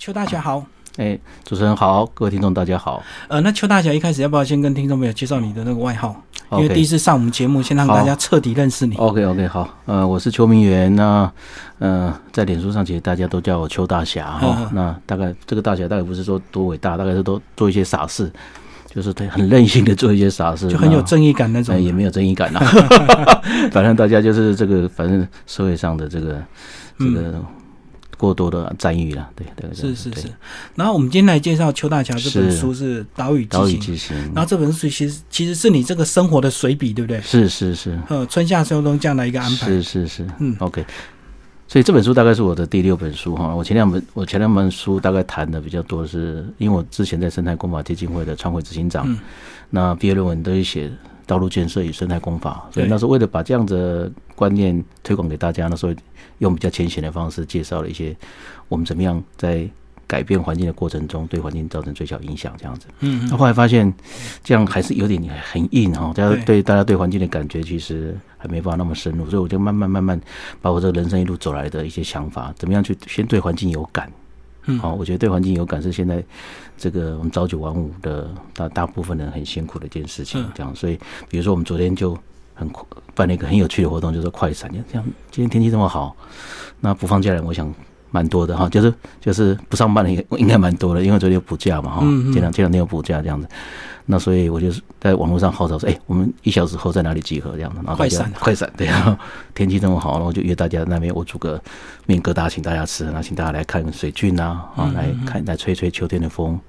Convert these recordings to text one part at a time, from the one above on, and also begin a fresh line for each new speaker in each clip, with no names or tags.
邱大侠好，
哎，主持人好，各位听众大家好。
呃，那邱大侠一开始要不要先跟听众朋友介绍你的那个外号？因为第一次上我们节目，先让大家彻底认识你。
OK OK 好，呃，我是邱明元，那呃，在脸书上其实大家都叫我邱大侠哈、
嗯嗯
那大概这个大侠大概不是说多伟大，大概是都做一些傻事，就是他很任性的做一些傻事，
就很有正义感那种
呃，。也没有正义感呐、反正大家就是这个，反正社会上的这个这个过多的赞誉了，对对
是是是。然后我们今天来介绍邱大侠这本
是
书是《岛屿
之行，
然后这本书其实其实是你这个生活的随笔，对不对？
是是是，
呃，春夏秋冬这样的一个安排。
是是是，
嗯
o k 所以这本书大概是我的第六本书哈。我前两本我前两本书大概谈的比较多的是，因为我之前在生态工法基金会的创会执行长，
嗯
那毕业论文都是写道路建设与生态工法，所以那时候为了把这样的观念推广给大家，那时候用比较浅显的方式介绍了一些我们怎么样在改变环境的过程中对环境造成最小影响这样子。
嗯
那后来发现这样还是有点很硬哈，大家
对
对大家对环境的感觉其实还没办法那么深入，所以我就慢慢慢慢把我这个人生一路走来的一些想法，怎么样去先对环境有感。
嗯
好、我觉得对环境有感是现在这个我们朝九晚五的大大部分人很辛苦的一件事情
嗯。
这样，所以比如说我们昨天就很办了一个很有趣的活动，就是快闪。这样今天天气这么好，那不放假的人我想蛮多的哈，就是就是不上班的应应该蛮多的，因为昨天有补假嘛哈，这两前两天有补假这样子。那所以我就是在网络上号召说，哎、我们一小时后在哪里集合这样的，然后
快闪
快闪对，啊 天气这么好，然后就约大家那边我煮个面疙瘩请大家吃，然后请大家来看水菌啊，啊，来看来吹吹秋天的风。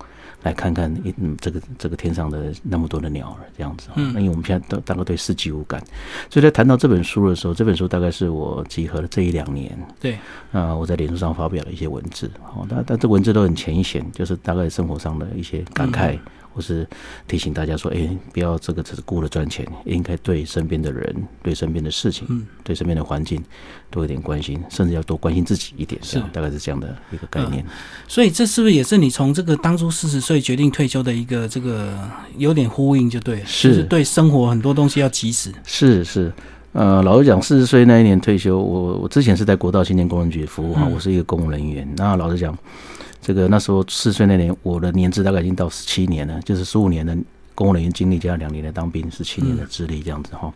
来看看，嗯，这个这个天上的那么多的鸟儿，这样子。嗯，那因为我们现在都大概对四季无感，所以在谈到这本书的时候，这本书大概是我集合了这一两年，
对，
啊、我在脸书上发表了一些文字，哦，但但这文字都很浅显，就是大概生活上的一些感慨，或是提醒大家说，哎，不要这个只是顾了赚钱，应该对身边的人、对身边的事情、
嗯
对身边的环境多一点关心，甚至要多关心自己一点，这样
是
大概是这样的一个概念。
所以这是不是也是你从这个当初四十岁决定退休的一个这个有点呼应，就对了，
是
就是对生活很多东西要及时。
是是，呃，老实讲，四十岁那一年退休，我我之前是在国道青年工人局服务哈，
嗯
我是一个公务人员。那老实讲，这个那时候四十岁那年，我的年资大概已经到十七年了，就是十五年的公务人员经历加上两年的当兵，十七年的资历这样子哈。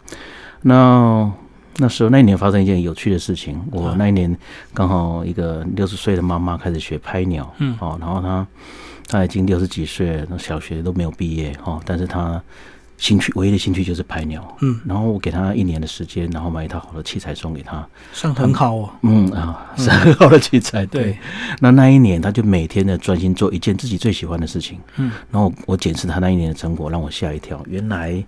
那那时候那一年发生一件有趣的事情，我那一年刚好一个六十岁的妈妈开始学拍鸟，
嗯
哦，然后她她已经六十几岁了，那小学都没有毕业哦，但是她兴趣唯一的兴趣就是拍鸟，
嗯，
然后我给他一年的时间，然后买一套好的器材送给他，
算很好哦。
嗯啊，是很好的器材，
对。
对。那那一年，他就每天的专心做一件自己最喜欢的事情，
嗯，
然后我检视他那一年的成果，让我吓一跳，原来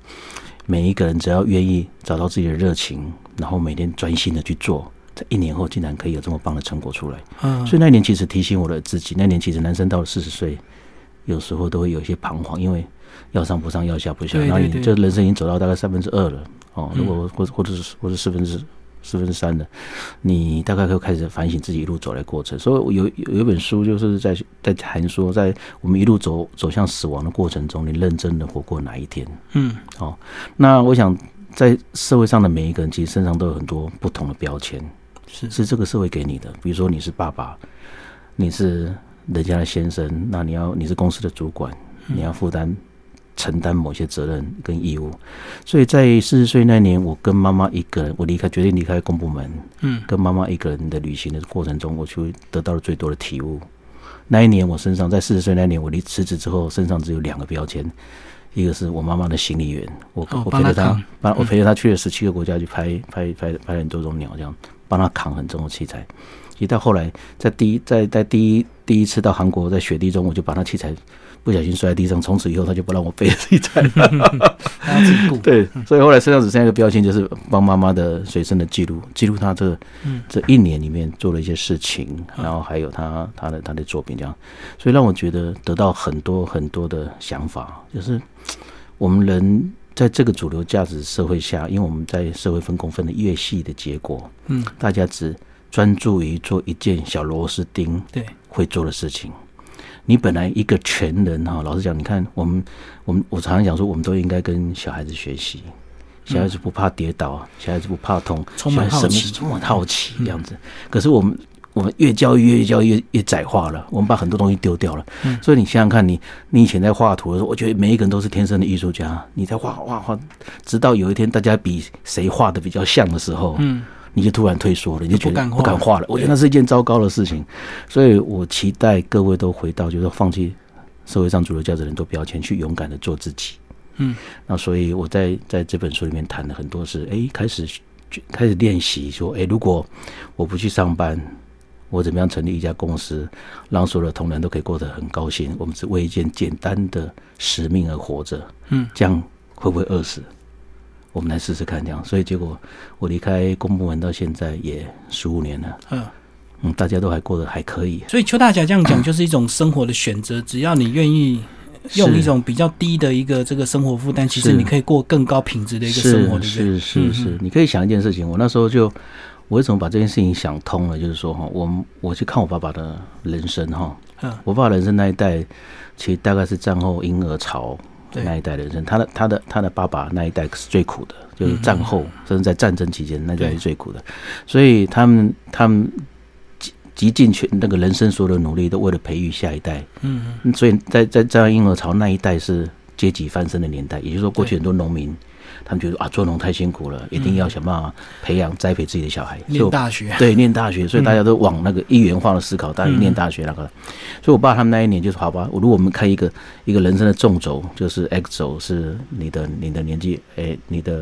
每一个人只要愿意找到自己的热情，然后每天专心的去做。在一年后，竟然可以有这么棒的成果出来，
嗯，
所以那一年其实提醒我的自己，那年其实男生到了四十岁，有时候都会有一些彷徨，因为要上不上，要下不下，然后
对对对
你这人生已经走到大概三分之二了哦，
嗯
如果或或者是或者四分之四分之三的，你大概会开始反省自己一路走来过程。所以有有一本书就是在在谈说，在我们一路走走向死亡的过程中，你认真的活过哪一天？
嗯，
哦，那我想在社会上的每一个人，其实身上都有很多不同的标签。
是
是这个社会给你的。比如说你是爸爸，你是人家的先生，那你要你是公司的主管，你要负担承担某些责任跟义务。所以在四十岁那年，我跟妈妈一个人，我离开决定离开公部门，
嗯，
跟妈妈一个人的旅行的过程中，我就得到了最多的体悟。那一年我身上，在四十岁那年，我离辞职之后，身上只有两个标签。一个是我妈妈的行李员，我、
哦
我陪着她我陪着她去了十七个国家去拍拍拍拍了很多种鸟，这样帮她扛很重的器材。其实到后来，在第一在在第一第一次到韩国，在雪地中，我就把那器材不小心摔在地上，从此以后他就不让我背器材了。
还要自己顾。
对，所以后来身上只剩下一个标签，就是帮妈妈的随身的记录，记录她这
嗯
这一年里面做了一些事情，然后还有她她的她的作品这样，所以让我觉得得到很多很多的想法，就是我们人在这个主流价值社会下，因为我们在社会分工分的越细的结果，
嗯，
大家只专注于做一件小螺丝钉
对，
会做的事情。你本来一个全人哈，老实讲，你看我们我们我常常讲说，我们都应该跟小孩子学习。小孩子不怕跌倒，小孩子不怕痛，
充满好奇
充满好奇这样子。可是我们我们越教育越教越越窄化了，我们把很多东西丢掉了。
嗯
所以你想想看你，你以前在画图的时候，我觉得每一个人都是天生的艺术家。你在画画画，直到有一天大家比谁画的比较像的时候，
嗯，
你就突然退缩了，你就觉得
不敢画
不敢画了。我觉得那是一件糟糕的事情，所以我期待各位都回到，就是放弃社会上主流价值的人都标签，去勇敢的做自己。
嗯，
那所以我在在这本书里面谈了很多是，哎，开始开始练习说，哎，如果我不去上班，我怎么样成立一家公司，让所有的同仁都可以过得很高兴？我们只为一件简单的使命而活着，
嗯，
这样会不会饿死？我们来试试看，这样。所以结果我离开公部门到现在也十五年了，
嗯。
嗯，大家都还过得还可以。
所以邱大侠这样讲，就是一种生活的选择。只要你愿意用一种比较低的一个这个生活负担，其实你可以过更高品质的一个生活，对不对？
是是是
嗯，
你可以想一件事情，我那时候就我为什么把这件事情想通了，就是说哈，我我去看我爸爸的人生哈，
嗯，
我爸爸人生那一代，其实大概是战后婴儿潮
对
那一代人生，他的他的他的爸爸那一代是最苦的，就是战后、甚至在战争期间那一代是最苦的，所以他们他们极极尽全那个人生所有的努力，都为了培育下一代，
嗯
嗯。所以在在战后婴儿潮那一代是阶级翻身的年代，也就是说过去很多农民。他们觉得啊，做农太辛苦了，一定要想办法培养、栽培自己的小孩。
念大学，
对，念大学，所以大家都往那个一元化的思考，大家
嗯
念大学那个。所以我爸他们那一年就是好吧，如果我们开一个一个人生的纵轴，就是 X 轴是你的你的年纪，哎，你的，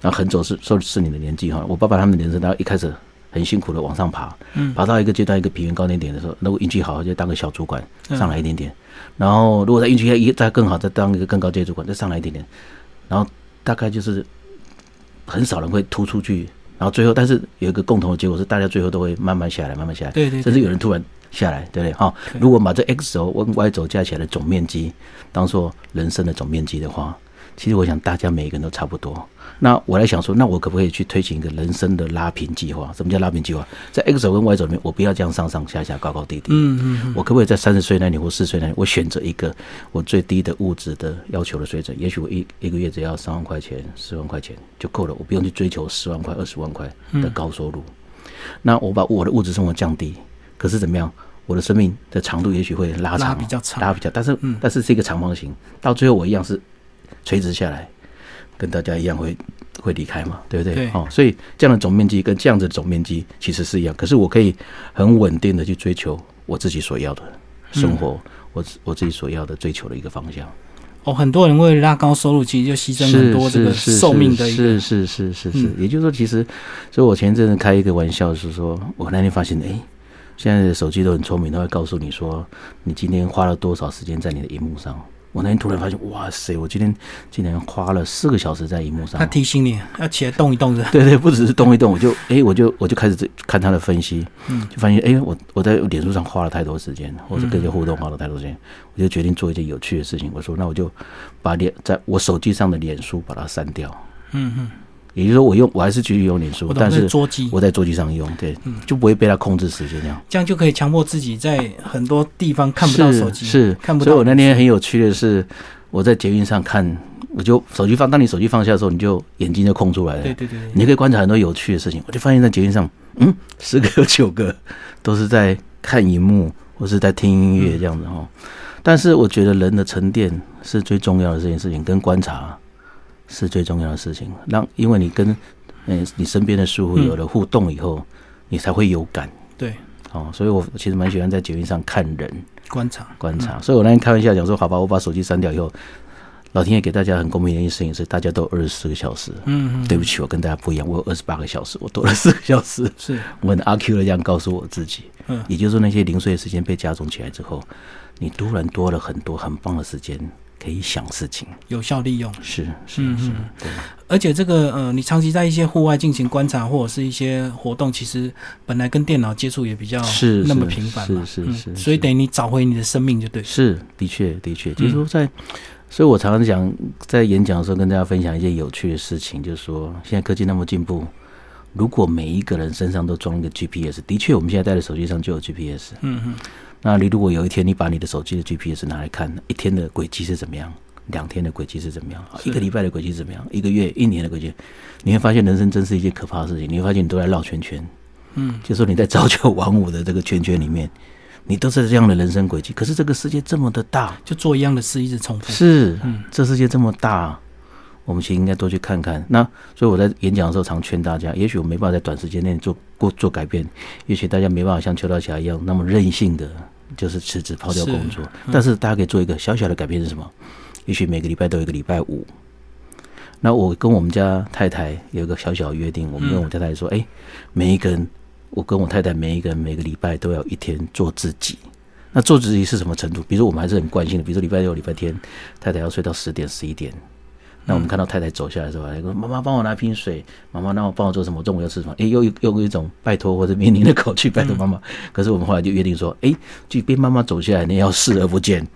然后横轴是是是你的年纪哈。我爸爸他们的人生，他一开始很辛苦的往上爬，
嗯。
爬到一个阶段一个平原高点点的时候，如果运气好就当个小主管
嗯。
上来一点点，然后如果再运气一再更好，再当一个更高阶主管再上来一点点，然后大概就是很少人会突出去，然后最后但是有一个共同的结果是大家最后都会慢慢下来，慢慢下来，
对对对。
甚至有人突然下来，对不对？哈、
对。
如果把这 x 轴跟 y 轴加起来的总面积当做人生的总面积的话，其实我想大家每一个人都差不多。那我来想说，那我可不可以去推行一个人生的拉平计划？什么叫拉平计划？在 x 轴跟 y 轴里面，我不要这样上上下下、高高低低。
嗯嗯嗯，
我可不可以在三十岁那年或四十岁那年，我选择一个我最低的物质的要求的水准？也许我一一个月只要三万块钱、四万块钱就够了，我不用去追求十万块、二十万块的高收入。那我把我的物质生活降低，可是怎么样？我的生命的长度也许会拉长，
拉比较长
拉比较，但是、
嗯
但是是一个长方形，到最后我一样是垂直下来，跟大家一样会会离开嘛，对不对？
对
哦，所以这样的总面积跟这样子的总面积其实是一样，可是我可以很稳定的去追求我自己所要的生活，我我自己所要的追求的一个方向。
哦，很多人为了拉高收入，其实就牺牲很多这个寿命的一个，
是是是是是，
嗯
也就是说，其实，所以我前一阵子开一个玩笑是说，我那天发现，哎，现在的手机都很聪明，它会告诉你说，你今天花了多少时间在你的荧幕上。我那天突然发现，哇塞，我今天竟然花了四个小时在荧幕上
他。提醒你要起来动一动的。
对对，不只是动一动，我就哎，我就我就开始看他的分析，
嗯
就发现哎，我我在脸书上花了太多时间，或者跟人家互动花了太多时间，我就决定做一件有趣的事情。我说，那我就把脸在我手机上的脸书把它删掉。
嗯嗯，
也就是说，我用我还是继续用脸书但是
桌机，
我在桌机上用，对，就不会被它控制时间这样。
这样就可以强迫自己在很多地方看不到手机，
是是
看不到。
所以我那天很有趣的是，我在捷运上看，我就手机放，当你手机放下的时候，你就眼睛就空出来了，
对对对对，
你可以观察很多有趣的事情。我就发现，在捷运上，嗯，十个有九个都是在看荧幕 或是在听音乐这样子哈。但是我觉得人的沉淀是最重要的这件事情，跟观察是最重要的事情。让因为你跟嗯你身边的事物有了互动以后，你才会有感
对
哦。所以我其实蛮喜欢在捷运上看人
观察
观察。所以我那天开玩笑讲说，好吧，我把手机删掉以后。老天爷给大家很公平的一件事情是，大家都有二十四个小时。
嗯嗯，
对不起，我跟大家不一样，我有二十八个小时，我多了四个小时。
是
我很阿 Q 的这样告诉我自己，
嗯
也就是说那些零碎的时间被加总起来之后，你突然多了很多很棒的时间可以想事情。
有效利用。
是是是对，
而且这个呃，你长期在一些户外进行观察或者是一些活动，其实本来跟电脑接触也比较
是
那么频繁嘛，嗯
是是是是
所以等于你找回你的生命就对。
是的确的确，就是
嗯
说在，所以我常常讲，在演讲的时候跟大家分享一件有趣的事情，就是说现在科技那么进步。如果每一个人身上都装一个 GPS，的确，我们现在带的手机上就有 GPS。
嗯嗯，
那你如果有一天你把你的手机的 GPS 拿来看，一天的轨迹是怎么样，两天的轨迹是怎么样，一个礼拜的轨迹是怎么样，一个月、一年的轨迹，你会发现人生真是一件可怕的事情。你会发现你都在绕圈圈，
嗯，
就说你在朝九晚五的这个圈圈里面，你都是这样的人生轨迹。可是这个世界这么的大，
就做一样的事，一直重复。
是，
嗯
这世界这么大，我们其实应该多去看看。那所以我在演讲的时候常劝大家，也许我没办法在短时间内做过做改变，也许大家没办法像邱道侠一样那么任性的，就是辞职抛掉工作。但是大家可以做一个小小的改变是什么？也许每个礼拜都有一个礼拜五。那我跟我们家太太有一个小小的约定，我们跟我太太说，哎、每一个人，我跟我太太每一个人每个礼拜都要一天做自己。那做自己是什么程度？比如说我们还是很惯性的，比如说礼拜六、礼拜天，太太要睡到十点、十一点。那我们看到太太走下来的时候，还说：“妈妈帮我拿瓶水，妈妈让我帮我做什么？中午要吃什么？”诶，又用一种拜托或者命令的口气拜托妈妈。可是我们后来就约定说：“诶，即便妈妈走下来，你也要视而不见，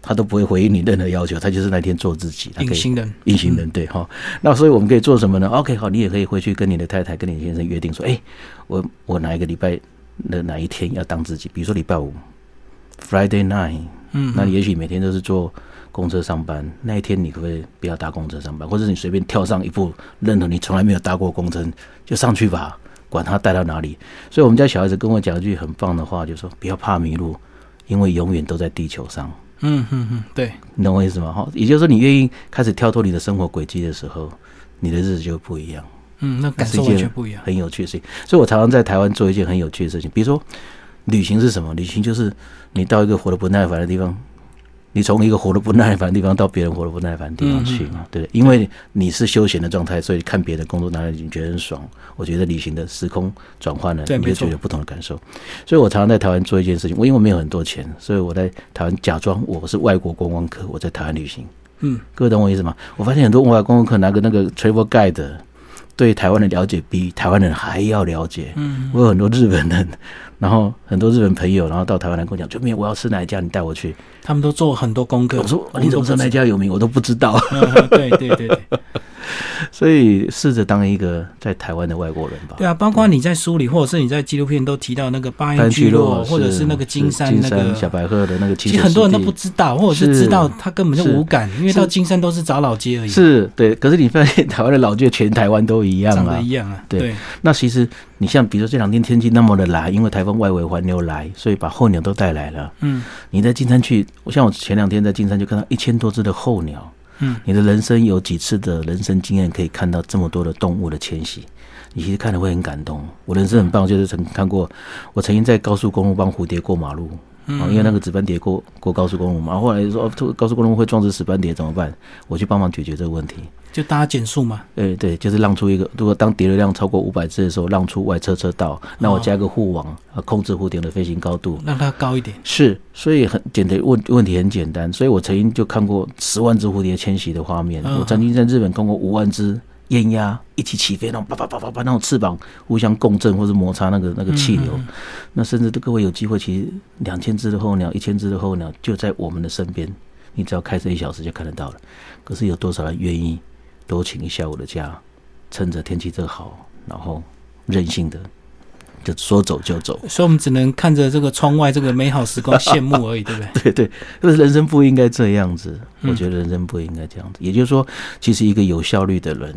她都不会回应你任何要求，她就是那天做自己。”
隐形人，
隐形人对哈。那所以我们可以做什么呢？OK，好，你也可以回去跟你的太太、跟你先生约定说，哎、我我哪一个礼拜的哪一天要当自己，比如说礼拜五，Friday night，
嗯，
那你也许每天都是坐公车上班，那一天你可不可以不要搭公车上班，或者是你随便跳上一部任何你从来没有搭过公车就上去吧，管他带到哪里。所以我们家小孩子跟我讲一句很棒的话，就说不要怕迷路，因为永远都在地球上。
嗯嗯嗯，对，
你懂我意思吗？哈，也就是说，你愿意开始跳脱你的生活轨迹的时候，你的日子就不一样，
嗯，那感受全不一样。
很有趣的事情。所以我常常在台湾做一件很有趣的事情，比如说，旅行是什么？旅行就是你到一个活得不耐烦的地方，你从一个活得不耐烦的地方到别人活得不耐烦的地方去
嗯
嘛，对不对？因为你是休闲的状态，所以看别人的工作哪里你觉得很爽。我觉得旅行的时空转换了，你就觉得有不同的感受。所以我常常在台湾做一件事情，我因为没有很多钱，所以我在台湾假装我是外国观光客，我在台湾旅行。
嗯，
各位懂我意思吗？我发现很多外国观光客拿个那个 travel guide，对台湾的了解比台湾人还要了解。
嗯，
我有很多日本人，然后很多日本朋友，然后到台湾来跟我讲，就没有我要吃哪一家，你带我去。
他们都做很多功课。
我说
我
你怎么知道哪一家有名？我都不知道。
对对对
所以试着当一个在台湾的外国人吧。
对啊！包括你在书里，或者是你在纪录片都提到那个巴
班
彦聚
聚落
落，或者是那个金山那个
小白鹤的那个
其
其
实很多人都不知道，或者是
是
知道他根本就无感，因为到金山都是找老街而已，
是对，可是你发现台湾的老街全台湾都一样啊
一。样啊。
对
对，
那其实你像比如说这两天天气那么的蓝，因为台风外围环流来，所以把候鸟都带来了。
嗯
你在金山去，我像我前两天在金山就看到一千多只的候鸟。你的人生有几次的人生经验可以看到这么多的动物的迁徙？你其实看了会很感动。我人生很棒，就是曾看过，我曾经在高速公路帮蝴蝶过马路。啊，因为那个紫斑蝶过过高速公路嘛，后来说哦，这个高速公路会撞死紫斑蝶怎么办？我去帮忙解决这个问题。
就大家减速嘛。
对对，就是让出一个，如果当蝶流量超过五百只的时候，让出外侧车道，那我加个护网，啊，控制蝴蝶的飞行高度。
让它高一点。
是，所以很简单问问题很简单，所以我曾经就看过十万只蝴蝶迁徙的画面，
嗯
我曾经在日本看过五万只雁鸭一起起飞，那种叭叭叭叭叭那种翅膀互相共振或者摩擦那个那个气流，
嗯
那甚至各位有机会，其实两千只的候鸟、一千只的候鸟就在我们的身边，你只要开车一小时就看得到了。可是有多少人愿意多请一下午的假，趁着天气这好，然后任性的就说走就走？
所以我们只能看着这个窗外这个美好时光 羡慕而已，对不对？
对 对，就是人生不应该这样子。
嗯
我觉得人生不应该这样子。也就是说，其实一个有效率的人，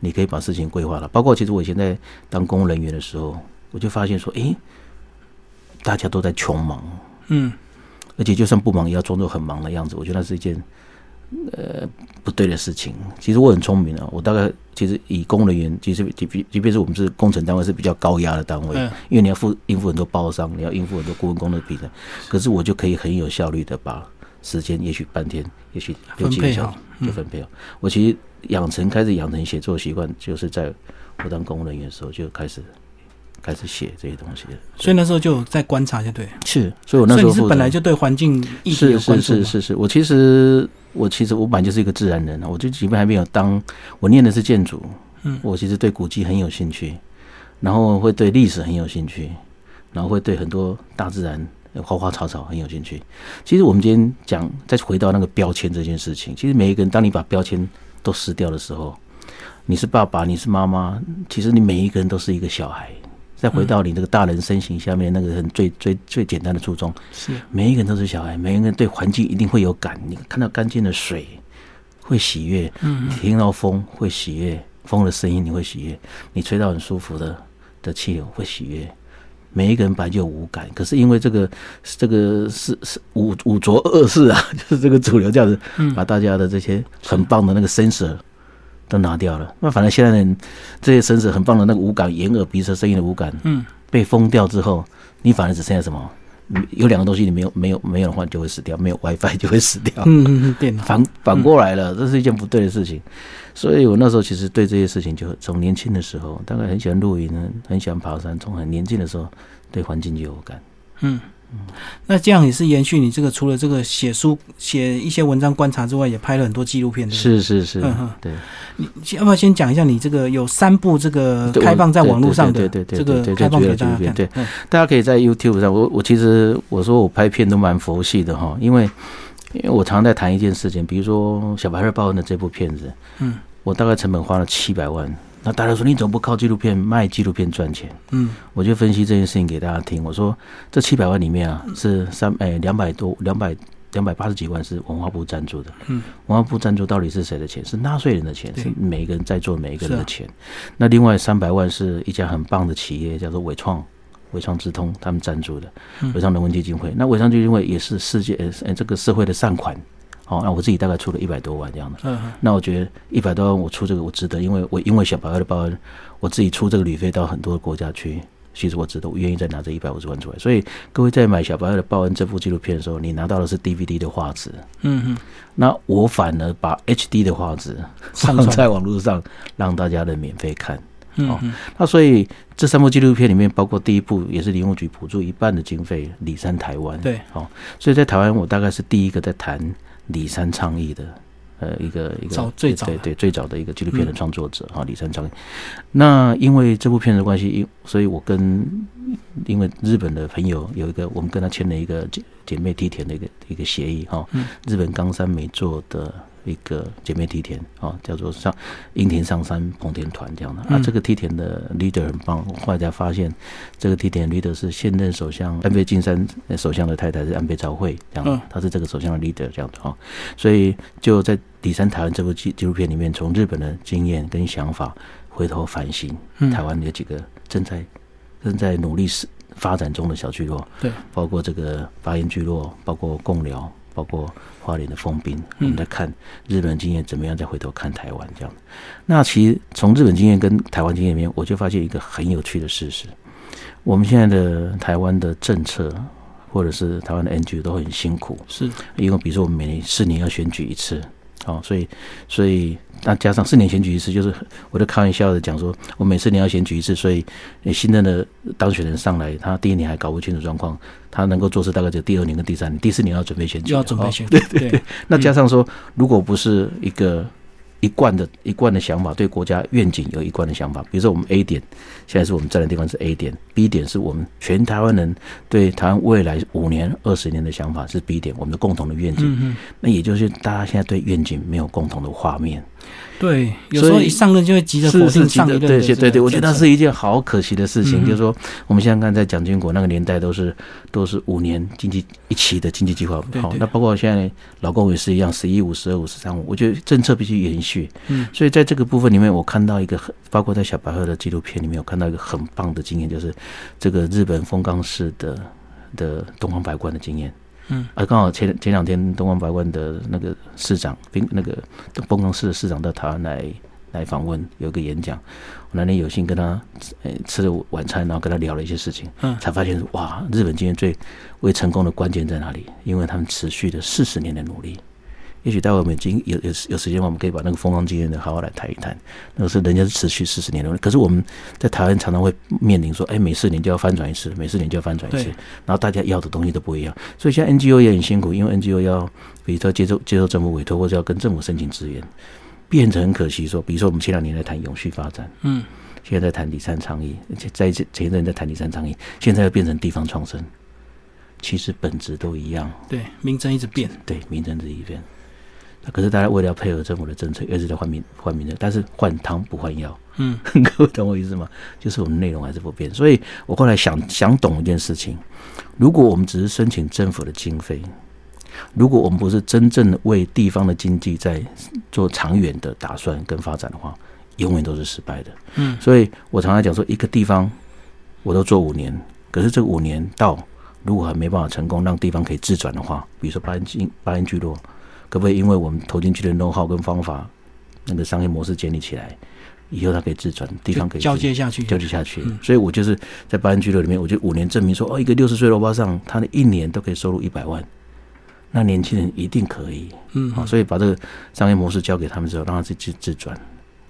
你可以把事情规划了。包括其实我以前在当公务人员的时候，我就发现说，诶，大家都在穷忙，
嗯，
而且就算不忙，也要装作很忙的样子。我觉得那是一件呃不对的事情。其实我很聪明啊，我大概其实以公务人员，其实即便即便是我们是工程单位，是比较高压的单位，
嗯
因为你要付应付很多包商，你要应付很多顾问工的比的。可是我就可以很有效率的把时间，也许半天，也许六七个小时
分配好嗯
就分配好。我其实养成开始养成写作习惯，就是在我当公务人员的时候就开始开始写这些东西。
所以那时候就有在观察，就对。
是，所以我那
所以你是
时候负责
本来就对环境议题
是是
有关注嘛？
是是是，我其实我其实我本来就是一个自然人啊，我就即便还没有当，我念的是建筑，
嗯
我其实对古迹很有兴趣，然后会对历史很有兴趣，然后会对很多大自然花花草草很有兴趣。其实我们今天讲，再回到那个标签这件事情，其实每一个人，当你把标签都撕掉的时候，你是爸爸，你是妈妈，其实你每一个人都是一个小孩。再回到你这个大人身形下面那个人最最最简单的初衷，
是
每一个人都是小孩，每一个人对环境一定会有感。你看到干净的水会喜悦，听到风会喜悦，风的声音你会喜悦，你吹到很舒服的的气流会喜悦。每一个人本来就有五感，可是因为这个这个是是五五浊恶世啊，就是这个主流这样子，把大家的这些很棒的那个 sensor 都拿掉了。那反正现在人这些 sensor 很棒的那个五感，眼耳鼻舌声音的五感，
嗯，
被封掉之后，你反而只剩下什么？有两个东西你没有没有没有的话就会死掉，没有 WiFi 就会死掉。
嗯嗯，电脑
反反过来了，这是一件不对的事情。所以我那时候其实对这些事情，就从年轻的时候，大概很喜欢露营，很喜欢爬山，从很年轻的时候对环境就有感。
嗯，那这样也是延续你这个除了这个写书、写一些文章、观察之外，也拍了很多纪录片。
是是是，嗯哼，对。
你要不要先讲一下你这个有三部这个开放在网络上的这个开放给大家看？
对，大家可以在 YouTube 上。我我其实我说我拍片都蛮佛系的哈，因为。因为我常在谈一件事情，比如说小白兔报恩的这部片子，
嗯，
我大概成本花了七百万，那大家说你怎么不靠纪录片卖纪录片赚钱？
嗯，
我就分析这件事情给大家听。我说这七百万里面啊，是三哎两百多两百两百八十几万是文化部赞助的，
嗯，
文化部赞助到底是谁的钱？是纳税人的钱，是每一个人在座每一个人的钱。那另外三百万是一家很棒的企业，叫做伟创。伟创智通他们赞助的伟创人文基金会，那伟创基金会也是世界呃这个社会的善款，好，那我自己大概出了一百多万这样的，
嗯，
那我觉得一百多万我出这个我值得，因为我因为小白的报恩，我自己出这个旅费到很多国家去，其实我值得，我愿意再拿这一百五十万出来。所以各位在买小白的报恩这部纪录片的时候，你拿到的是 DVD 的画质，
嗯嗯，
那我反而把 HD 的画质放在网络上，让大家的免费看。
哦，
那所以这三部纪录片里面，包括第一部也是林务局补助一半的经费，里山台湾。
对，
哦，所以在台湾我大概是第一个在谈里山倡议的，呃，一个一个
最早
对对最早的一个纪录片的创作者哈，李三倡议。那因为这部片的关系，因所以我跟因为日本的朋友有一个，我们跟他签了一个姐姐妹梯田的一个一个协议哈，日本冈山美作的。一个姐妹梯田啊，叫做上樱田上山捧田团这样的。啊这个梯田的 leader 很棒，后来才发现这个梯田 leader 是现任首相安倍晋三首相的太太是安倍昭惠这样的，他是这个首相的 leader 这样的啊。所以就在《底山台湾》这部纪纪录片里面，从日本的经验跟想法回头反省台湾有几个正在正在努力是发展中的小聚落，
对，
包括这个八岩聚落，包括共寮。包括花莲的封冰，我们在看日本经验怎么样，再回头看台湾这样那其实从日本经验跟台湾经验里面，我就发现一个很有趣的事实：我们现在的台湾的政策，或者是台湾的 NGO 都很辛苦，
是。
因为比如说我们每年四年要选举一次，哦，所以所以。那加上四年选举一次，就是我就开玩笑的讲说，我每四年要选举一次，所以新任的当选人上来，他第一年还搞不清楚状况，他能够做事大概就第二年跟第三年，第四年要准备选举，
要准备选 举。
对对对。那加上说，如果不是一个。一贯的一贯的想法，对国家愿景有一贯的想法。比如说，我们 A 点现在是我们站的地方是 A 点，B 点是我们全台湾人对台湾未来五年、二十年的想法是 B 点，我们的共同的愿景。那也就是大家现在对愿景没有共同的画面。
对，有时候一上任就会急着否定上一任。
对对对对，我觉得那是一件好可惜的事情。就是说，我们现在看在蒋经国那个年代，都是都是五年经济一期的经济计划。好，那包括现在老公也是一样，十一五、十二五、十三五。我觉得政策必须延续。
嗯，
所以在这个部分里面，我看到一个很，包括在小白鹤的纪录片里面，我看到一个很棒的经验，就是这个日本丰冈市的的东方白冠的经验。
嗯，
啊刚好前前两天东方白湾的那个市长，并那个东方市的市长到台湾来来访问，有一个演讲。我那天有幸跟他呃吃了晚餐，然后跟他聊了一些事情，
嗯，
才发现哇，日本今天最为成功的关键在哪里？因为他们持续的四十年的努力。也许待会我们经有有有时间，我们可以把那个风光经验的好好来谈一谈。那个是人家是持续四十年的，可是我们在台湾常常会面临说，哎，每四年就要翻转一次，每四年就要翻转一次，然后大家要的东西都不一样。所以现在 NGO 也很辛苦，因为 NGO 要比如说接受接受政府委托，或者要跟政府申请资源，变成很可惜。说，比如说我们前两年在谈永续发展，
嗯，
现在在谈第三倡议，而且在前一阵在谈第三倡议，现在又变成地方创生，其实本质都一样。
对，名称一直变，
对，名称一直变。可是大家为了要配合政府的政策，一直在换名换名的，但是换汤不换药。
嗯，
各位懂我意思吗？就是我们内容还是不变。所以我后来想想懂一件事情：如果我们只是申请政府的经费，如果我们不是真正的为地方的经济在做长远的打算跟发展的话，永远都是失败的。
嗯，
所以我常常讲说，一个地方我都做五年，可是这五年到如果还没办法成功让地方可以自转的话，比如说巴恩基巴恩聚落，可不可以因为我们投进去的 know how 跟方法，那个商业模式建立起来，以后它可以自转，地方可以
交接下去，
交接下去。所以我就是在巴恩聚落里面，我就五年证明说，哦，一个六十岁的欧巴桑，他的一年都可以收入一百万。那年轻人一定可以，
嗯，
好，所以把这个商业模式交给他们之后，让他自己自转，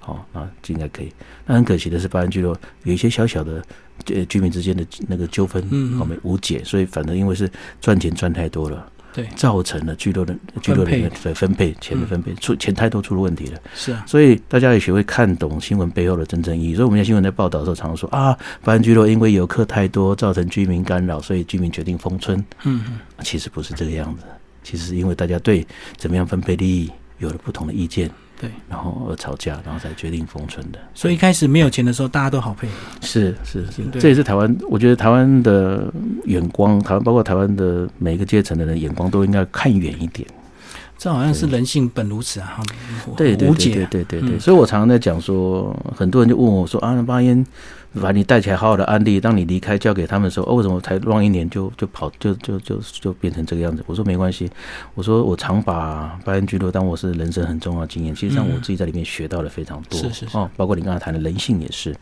好，那就应该可以。那很可惜的是，巴恩居落有一些小小的呃居民之间的那个纠纷，
嗯，
没无解，所以反正因为是赚钱赚太多了，
对，
造成了居落的居落里面对分配钱的分配出钱太多出了问题了，
是啊，
所以大家也学会看懂新闻背后的真正意义。所以我们在新闻在报道的时候，常常说啊，不安居落因为游客太多，造成居民干扰，所以居民决定封村。
嗯嗯，
其实不是这个样子。其实是因为大家对怎么样分配利益有了不同的意见，
对，
然后而吵架，然后才决定封存的。
所以一开始没有钱的时候，大家都好配合。
是是是，这也是台湾，我觉得台湾的眼光，台湾包括台湾的每一个阶层的人眼光都应该看远一点。
这好像是人性本如此啊！
对对对对对对对，所以我常常在讲说，很多人就问我说啊，那巴烟。把你带起来好好的安利，当你离开交给他们的时候，哦，为什么才乱一年就就跑就就就就变成这个样子？我说没关系，我说我常把巴恩居落当我是人生很重要的经验，其实上我自己在里面学到了非常多，
是是
哦，包括你刚才谈的人性也是。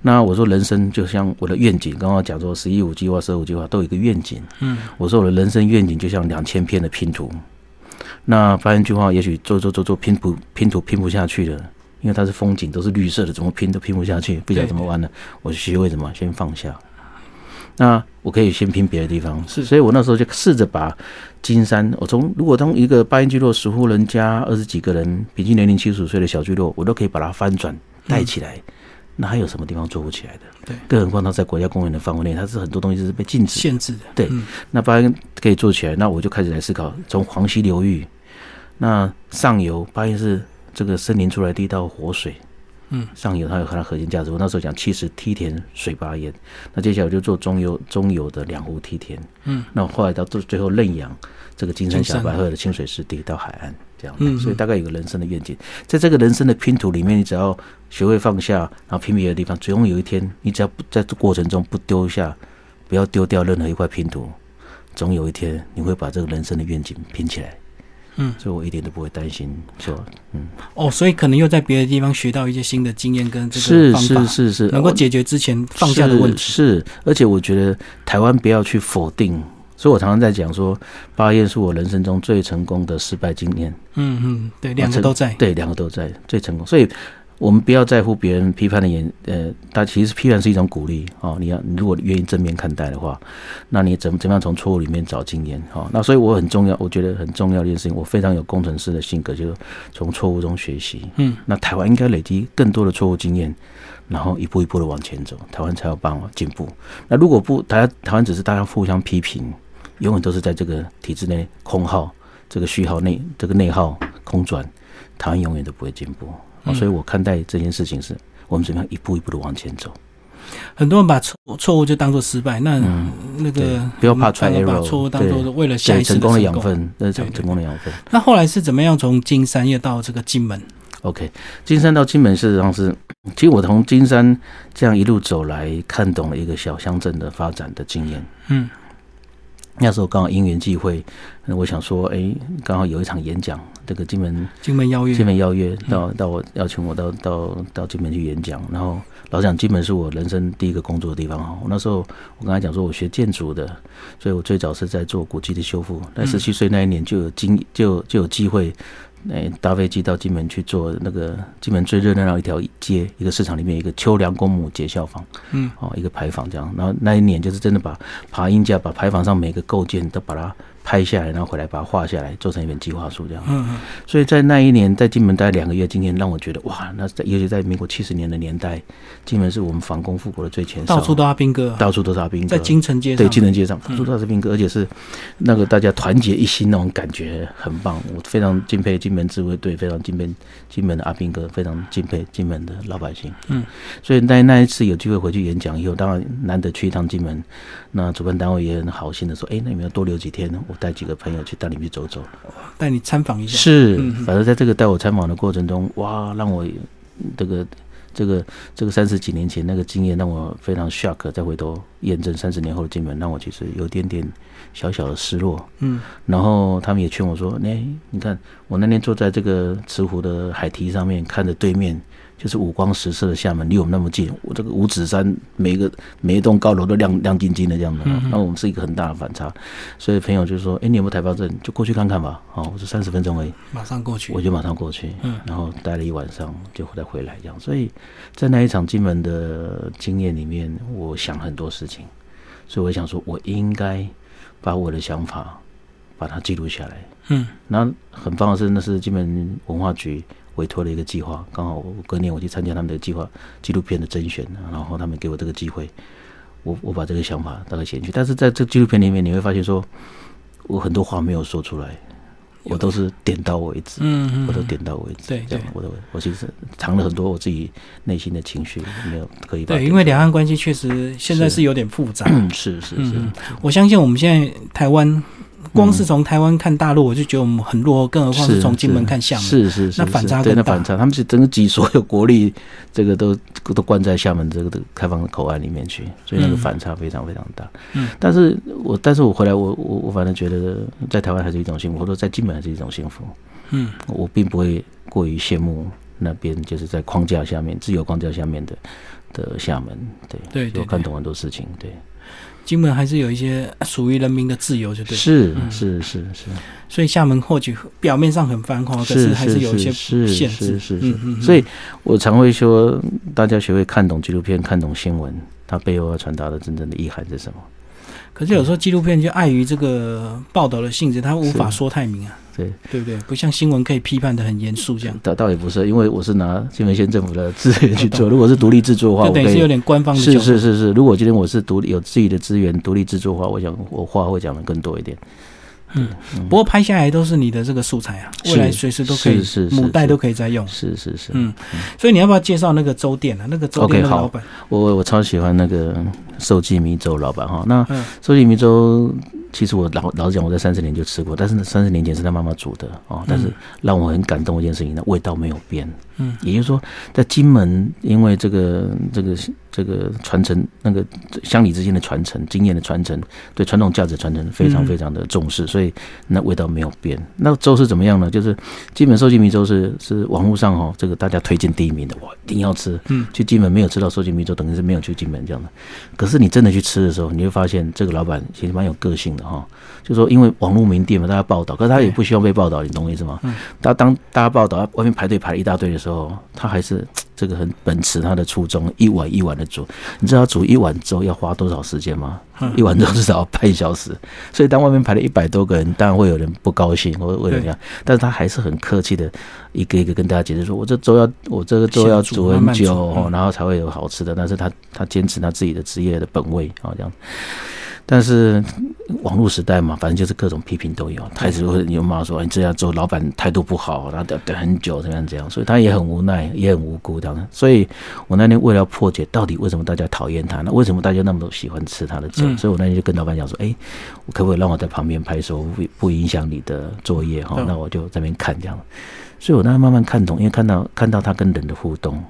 那我说人生就像我的愿景，刚刚讲说十一五计划、十五计划都有一个愿景，
嗯，
我说我的人生愿景就像两千片的拼图，那巴恩计划也许做做做做拼图拼图拼不下去了。因为它是风景，都是绿色的，怎么拼都拼不下去，不晓得怎么玩呢？我学会什么先放下。那我可以先拼别的地方，
是，
所以我那时候就试着把金山，我从如果从一个八音聚落十户人家二十几个人，平均年龄七十五岁的小聚落，我都可以把它翻转带起来。那还有什么地方做不起来的？
对，
更何况它在国家公园的范围内，它是很多东西是被禁止、
限制的。
对，那八音可以做起来，那我就开始来思考，从黄溪流域，那上游八音是。这个森林出来第一道活水，
嗯，
上游它有它的核心价值。我那时候讲七十梯田水八堰，那接下来我就做中游中游的两湖梯田，
嗯，
那后来到最最后认养这个金山小白鹤的清水湿地到海岸这样，嗯，所以大概有个人生的愿景，在这个人生的拼图里面，你只要学会放下，然后拼别的地方，总有一天，你只要不在这过程中不丢下，不要丢掉任何一块拼图，总有一天你会把这个人生的愿景拼起来。
嗯，
所以我一点都不会担心，说，嗯，
哦，所以可能又在别的地方学到一些新的经验跟这
个方法，是是是是，
能够解决之前放下的问题。
是，而且我觉得台湾不要去否定，所以我常常在讲说，八燕是我人生中最成功的失败经验。
嗯嗯，对，两个都在，
对，两个都在，最成功，所以。我们不要在乎别人批判的眼，呃，他其实批判是一种鼓励哦。你要，你如果愿意正面看待的话，那你怎怎么样从错误里面找经验？哈，那所以我很重要，我觉得很重要的一件事情，我非常有工程师的性格，就是从错误中学习。
嗯，
那台湾应该累积更多的错误经验，然后一步一步的往前走，台湾才有办法进步。那如果不，大家台湾只是大家互相批评，永远都是在这个体制内空耗，这个虚耗内，这个内耗空转，台湾永远都不会进步。所以我看待这件事情是，我们怎么样一步一步的往前走。
很多人把错错误就当做失败，那那个
不要怕错
误，把错误当做为了下一次
成功的养分，那是成功的养分。
那后来是怎么样从金山又到这个金门
？OK，金山到金门事实上是，其实我从金山这样一路走来看懂了一个小乡镇的发展的经验。
嗯。
那时候刚好因缘际会，我想说，哎，刚好有一场演讲，这个金门
金门邀约，
金门邀约到到我邀请我到到到金门去演讲。然后老讲金门是我人生第一个工作的地方哈。我那时候我刚才讲说，我学建筑的，所以我最早是在做古迹的修复。在十七岁那一年就有经就就有机会。哎，搭飞机到金门去做那个金门最热闹一条街，一个市场里面一个秋凉公墓解孝坊，
嗯，
哦，一个牌坊这样。然后那一年就是真的把爬鹰架，把牌坊上每个构件都把它。拍下来，然后回来把它画下来，做成一本计划书这样。
嗯嗯。
所以在那一年在金门待两个月，今天让我觉得哇，那在尤其在民国七十年的年代，金门是我们反攻复国的最前哨。
到处都阿兵哥，
到处都是阿兵哥。
在金城街上，
对金城街上，到处都是兵哥，而且是那个大家团结一心那种感觉很棒。我非常敬佩金门自卫队，非常敬佩金门的阿兵哥，非常敬佩金门的老百姓。
嗯。
所以在那一次有机会回去演讲以后，当然难得去一趟金门，那主办单位也很好心的说：“哎，那你们要多留几天，我带几个朋友去。”带你去走走，
带你参访一下。
是，反正在这个带我参访的过程中，哇，让我这个这个这个三十几年前那个经验让我非常 shock，再回头验证三十年后的金门，让我其实有点点小小的失落。
嗯，
然后他们也劝我说：“哎，你看我那天坐在这个慈湖的海堤上面，看着对面。”就是五光十色的厦门，离我们那么近。我这个五指山，每一个每一栋高楼都亮亮晶晶的这样的。那我们是一个很大的反差。所以朋友就说：“哎，你有没有台胞证？就过去看看吧。”哦，我说三十分钟而已，
马上过去。
我就马上过去，嗯，然后待了一晚上，就再回来这样。所以在那一场金门的经验里面，我想很多事情。所以我想说，我应该把我的想法把它记录下来。
嗯，
那很棒的是，那是金门文化局。委托了一个计划，刚好隔年我去参加他们的计划纪录片的甄选，然后他们给我这个机会，我我把这个想法大概写进去。但是在这纪录片里面，你会发现说，我很多话没有说出来，我都是点到为止，
嗯嗯，
我都点到为止，
对对，
我都我其实藏了很多我自己内心的情绪，没有可以。
对，因为两岸关系确实现在是有点复杂，
是是是，
我相信我们现在台湾。光是从台湾看大陆，我就觉得我们很落后，更何况是从金门看厦门，
是是是，
那反差
真的反差，他们是整个集所有国力，这个都都关在厦门这个的开放的口岸里面去，所以那个反差非常非常大。
嗯，
但是我但是我回来，我我我反正觉得在台湾还是一种幸福，或者在金门还是一种幸福。
嗯，
我并不会过于羡慕那边就是在框架下面、自由框架下面的的厦门。
对，
对，我看懂很多事情。对。
金门还是有一些属于人民的自由，就对。
是是是是。
所以厦门或许表面上很繁华，可是还是有一些限制。
是是是。所以我常会说，大家学会看懂纪录片，看懂新闻，它背后要传达的真正的意涵是什么？
可是有时候纪录片就碍于这个报道的性质，它无法说太明啊。
对
对不对？不像新闻可以批判的很严肃这样。
倒倒也不是，因为我是拿新闻县政府的资源去做。如果是独立制作的话，
就等于是有点官方的。
是是是是。如果今天我是独立有自己的资源独立制作的话，我想我话会讲的更多一点。
嗯，不过拍下来都是你的这个素材啊，未来随时都可以是，母带都可以再用。
是是是。
嗯，所以你要不要介绍那个粥店啊？那个粥店的老板，
我我超喜欢那个寿记米粥老板哈。那寿记米粥。其实我老老实讲，我在三十年就吃过，但是三十年前是他妈妈煮的哦。但是让我很感动一件事情，那味道没有变。
嗯，
也就是说，在金门，因为这个这个这个传承，那个乡里之间的传承、经验的传承，对传统价值传承非常非常的重视，所以那味道没有变。那粥是怎么样呢？就是金门寿记米粥是是网络上哦，这个大家推荐第一名的，我，一定要吃。
嗯，
去金门没有吃到寿记米粥，等于是没有去金门这样的。可是你真的去吃的时候，你会发现这个老板其实蛮有个性的哈。就说因为网络名店嘛，大家报道，可是他也不希望被报道，你懂我意思吗？
嗯。
他当大家报道，外面排队排了一大堆的时候，他还是 这个很秉持他的初衷，一碗一碗的煮。你知道煮一碗粥要花多少时间吗？一碗粥至少要半小时。所以当外面排了一百多个人，当然会有人不高兴，或为了这样，但是他还是很客气的，一个一个跟大家解释说：“我这粥要我这个粥要煮很久，然后才会有好吃的。”但是他他坚持他自己的职业的本位啊，这样。但是网络时代嘛，反正就是各种批评都有，开始会有骂说你这样做，老板态度不好，然后等等很久，怎么样这样，所以他也很无奈，也很无辜这样。所以我那天为了破解到底为什么大家讨厌他，那为什么大家那么多喜欢吃他的粥，所以我那天就跟老板讲说，哎，可不可以让我在旁边拍手，不不影响你的作业哈？那我就在那边看这样。所以我那慢慢看懂，因为看到看到他跟人的互动，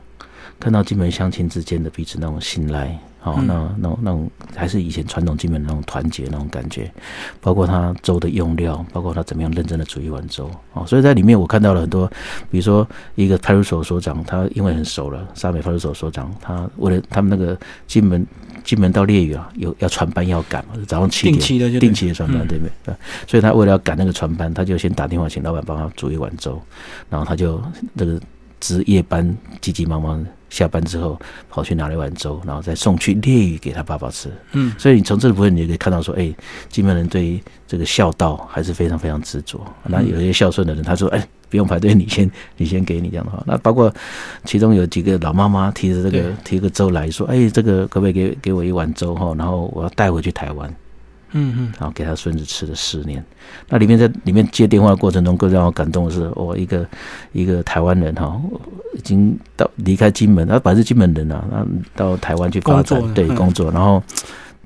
看到金门乡亲之间的彼此那种信赖。好，那那那种还是以前传统金门那种团结那种感觉，包括他粥的用料，包括他怎么样认真的煮一碗粥，哦，所以在里面我看到了很多，比如说一个派出所所长，他因为很熟了，沙美派出所所长，他为了他们那个进门进门到烈屿啊，有要传班要赶嘛，早上七点定期
的
定期的传班对不对？所以他为了要赶那个传班，他就先打电话请老板帮他煮一碗粥，然后他就那个值夜班急急忙忙。下班之后跑去拿了一碗粥，然后再送去烈屿给他爸爸吃。
嗯，
所以你从这部分你就可以看到说，哎，金门人对于这个孝道还是非常非常执着。那有些孝顺的人，他说，哎，不用排队，你先你先给你这样的话。那包括其中有几个老妈妈提着这个提个粥来说，哎，这个可不可以给给我一碗粥哈？然后我要带回去台湾。
嗯嗯，
然后给他孙子吃了十年。那里面在里面接电话的过程中，更让我感动的是，我一个一个台湾人哈，已经到离开金门，他本来是金门人啊，那到台湾去发展，对工作，然后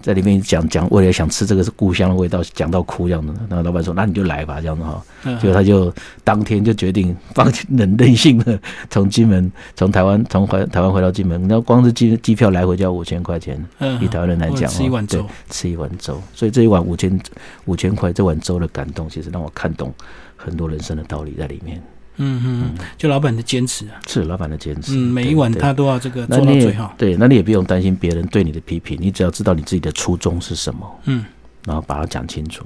在里面讲讲，为了想吃这个是故乡的味道，讲到哭这样的。那老板说：“那你就来吧，这样子哈。”结果他就当天就决定 放弃冷任性的从金门从台湾从回台湾回到金门，那光是机机票来回就要五千块钱，以台湾人来讲，
吃一碗粥，
吃一碗粥。所以这一碗五千五千块，这碗粥的感动，其实让我看懂很多人生的道理在里面。
嗯嗯，就老板的坚持啊，
是老板的坚持。
嗯，每一晚他都要这个做到最好。
对，那你也不用担心别人对你的批评，你只要知道你自己的初衷是什么，嗯，然后把它讲清楚。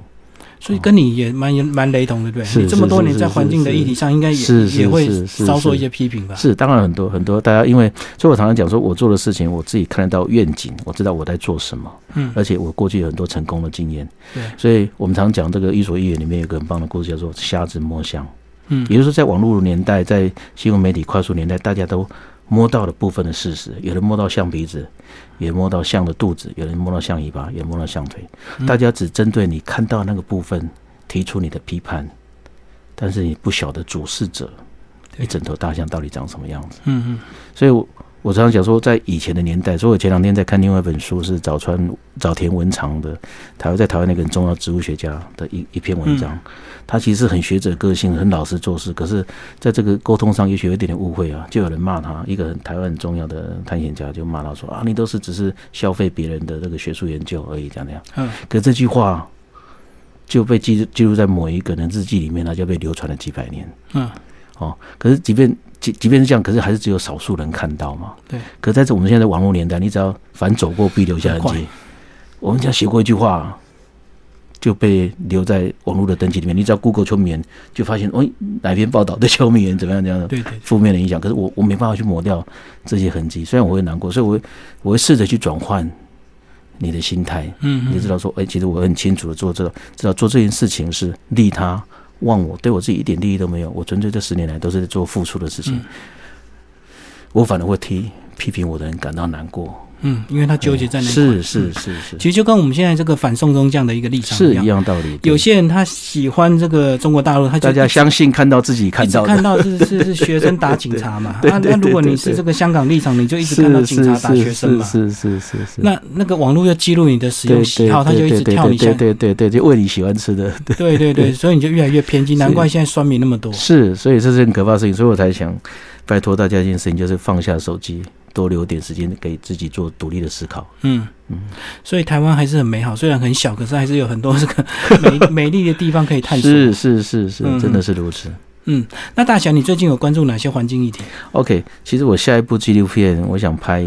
所以跟你也蛮蛮雷同的，对不对？你这么多年在环境的议题上，应该也也会遭受一些批评吧？
是，当然很多很多大家，因为所以我常常讲说，我做的事情，我自己看得到愿景，我知道我在做什么，嗯，而且我过去有很多成功的经验，
对，
所以我们常讲这个《伊索寓言》里面有个很棒的故事，叫做“瞎子摸象”。嗯，也就是说，在网络年代，在新闻媒体快速年代，大家都摸到了部分的事实。有人摸到象鼻子，也摸到象的肚子；有人摸到象尾巴，也摸到象腿。大家只针对你看到那个部分提出你的批判，但是你不晓得主事者一整头大象到底长什么样子。嗯嗯，所以我。我常常讲说，在以前的年代，所以我前两天在看另外一本书，是早川早田文长的台湾在台湾那个很重要植物学家的一一篇文章。他其实很学者个性，很老实做事，可是在这个沟通上也许有一点点误会啊，就有人骂他，一个台湾很重要的探险家就骂他说啊，你都是只是消费别人的这个学术研究而已，这样那样。嗯。可这句话就被记记录在某一个人日记里面，他就被流传了几百年。嗯。哦，可是即便。即即便是这样，可是还是只有少数人看到嘛。
对。
可在这我们现在网络年代，你只要凡走过必留下痕迹。我们讲写过一句话，就被留在网络的登记里面。你只要 Google 秋名，就发现哦，哪篇报道对秋名怎么样怎样的负面的影响。可是我我没办法去抹掉这些痕迹，虽然我会难过，所以我会我会试着去转换你的心态。嗯。你知道说，哎，其实我很清楚的做这，知道做这件事情是利他。忘我对我自己一点利益都没有，我纯粹这十年来都是在做付出的事情，我反而会替批评我的人感到难过。
嗯，因为他纠结在那
是是是是，
其实就跟我们现在这个反送中这样的一个立场
是一样道理。
有些人他喜欢这个中国大陆，他
大家相信看到自己看到
看到是是是学生打警察嘛？那那如果你是这个香港立场，你就一直看到警察打学生嘛？
是是是是。
那那个网络又记录你的使用喜好，他就一直跳你
对对对对，就喂你喜欢吃的。
对对对，所以你就越来越偏激，难怪现在酸民那么多。
是，所以这是很可怕的事情，所以我才想拜托大家一件事情，就是放下手机。多留点时间给自己做独立的思考。
嗯嗯，所以台湾还是很美好，虽然很小，可是还是有很多 这个美美丽的地方可以探索。
是是是是，真的是如此。
嗯，那大侠，你最近有关注哪些环境议题
？OK，其实我下一部纪录片，我想拍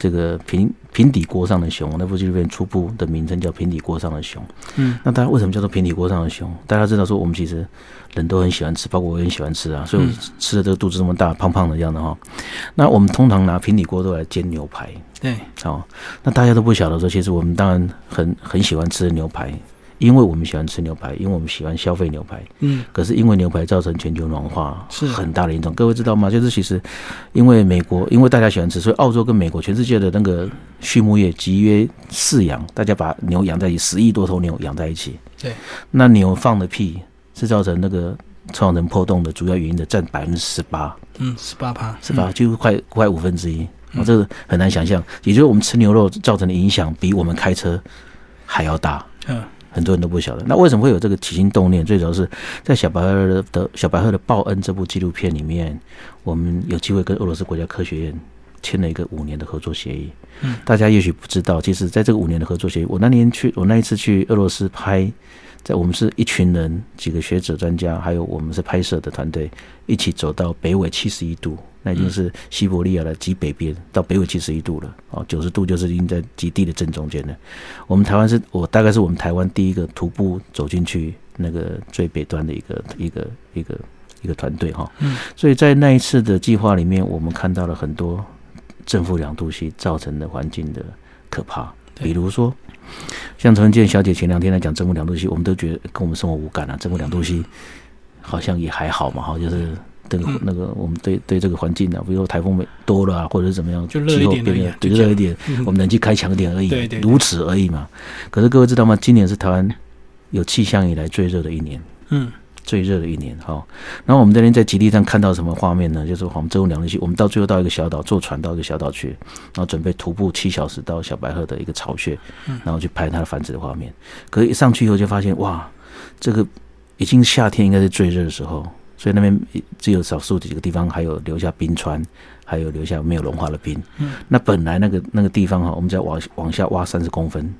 这个平平底锅上的熊。那部纪录片初步的名称叫《平底锅上的熊》。嗯，那大家为什么叫做平底锅上的熊？大家知道说，我们其实人都很喜欢吃，包括我也很喜欢吃啊，所以吃的这个肚子这么大，胖胖的这样的哈。那我们通常拿平底锅都来煎牛排。
对，
好，那大家都不晓得说，其实我们当然很很喜欢吃牛排。因为我们喜欢吃牛排，因为我们喜欢消费牛排。嗯，可是因为牛排造成全球暖化是很大的一种。各位知道吗？就是其实，因为美国，因为大家喜欢吃，所以澳洲跟美国全世界的那个畜牧业集约饲养，大家把牛养在一起，十亿多头牛养在一起。
对，
那牛放的屁是造成那个创成破洞的主要原因的，占百分之十八。
嗯，十八趴，
十八，就快快五分之一。我这个很难想象，也就是我们吃牛肉造成的影响，比我们开车还要大。嗯。很多人都不晓得，那为什么会有这个起心动念？最主要是在小白鹤的小白鹤的报恩这部纪录片里面，我们有机会跟俄罗斯国家科学院签了一个五年的合作协议。嗯，大家也许不知道，其实在这个五年的合作协议，我那年去，我那一次去俄罗斯拍，在我们是一群人，几个学者专家，还有我们是拍摄的团队，一起走到北纬七十一度。那已经是西伯利亚的极北边，到北纬七十一度了。哦，九十度就是已经在极地的正中间了。我们台湾是我大概是我们台湾第一个徒步走进去那个最北端的一个一个一个一个团队哈。嗯。所以在那一次的计划里面，我们看到了很多正负两度系造成的环境的可怕。比如说，像陈文健小姐前两天来讲正负两度 C，我们都觉得跟我们生活无感啊。正负两度 C 好像也还好嘛，哈，就是。这个那个，我们对对这个环境呢，比如说台风多了啊，或者是怎么样，
就热一点
对，热一点，我们冷气开强点而已，如此而已嘛。可是各位知道吗？今年是台湾有气象以来最热的一年。嗯，最热的一年哈。然后我们这边在极地上看到什么画面呢？就是我们周两日去，我们到最后到一个小岛，坐船到一个小岛去，然后准备徒步七小时到小白鹤的一个巢穴，然后去拍它的繁殖的画面。可是一上去以后就发现，哇，这个已经夏天应该是最热的时候，所以那边只有少数几个地方还有留下冰川，还有留下没有融化的冰。那本来那个那个地方哈，我们再往往下挖三十公分。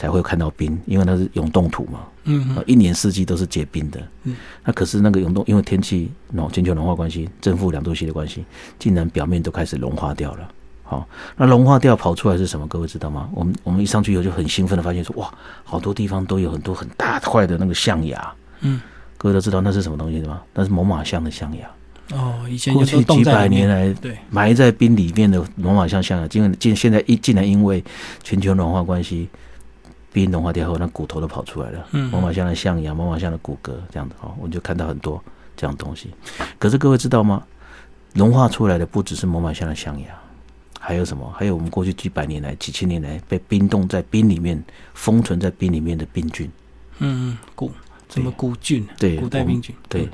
才会看到冰，因为它是永冻土嘛，嗯，一年四季都是结冰的，嗯，那可是那个永冻，因为天气暖，全球暖化关系，正负两度 C 的关系，竟然表面都开始融化掉了。好，那融化掉跑出来是什么？各位知道吗？我们我们一上去以后就很兴奋的发现说，哇，好多地方都有很多很大块的那个象牙，嗯，各位都知道那是什么东西吗？那是猛犸象的象牙。
哦，以前
过去几百年来，
对，
埋在冰里面的猛犸象象牙，竟然竟现在一竟然因为全球暖化关系。冰融化掉后，那骨头都跑出来了。嗯，猛犸象的象牙，猛犸象的骨骼，这样的哦，我们就看到很多这样东西。可是各位知道吗？融化出来的不只是猛犸象的象牙，还有什么？还有我们过去几百年来、几千年来被冰冻在冰里面、封存在冰里面的病菌。
嗯嗯，古什么古菌？
对，
古代病菌。
对，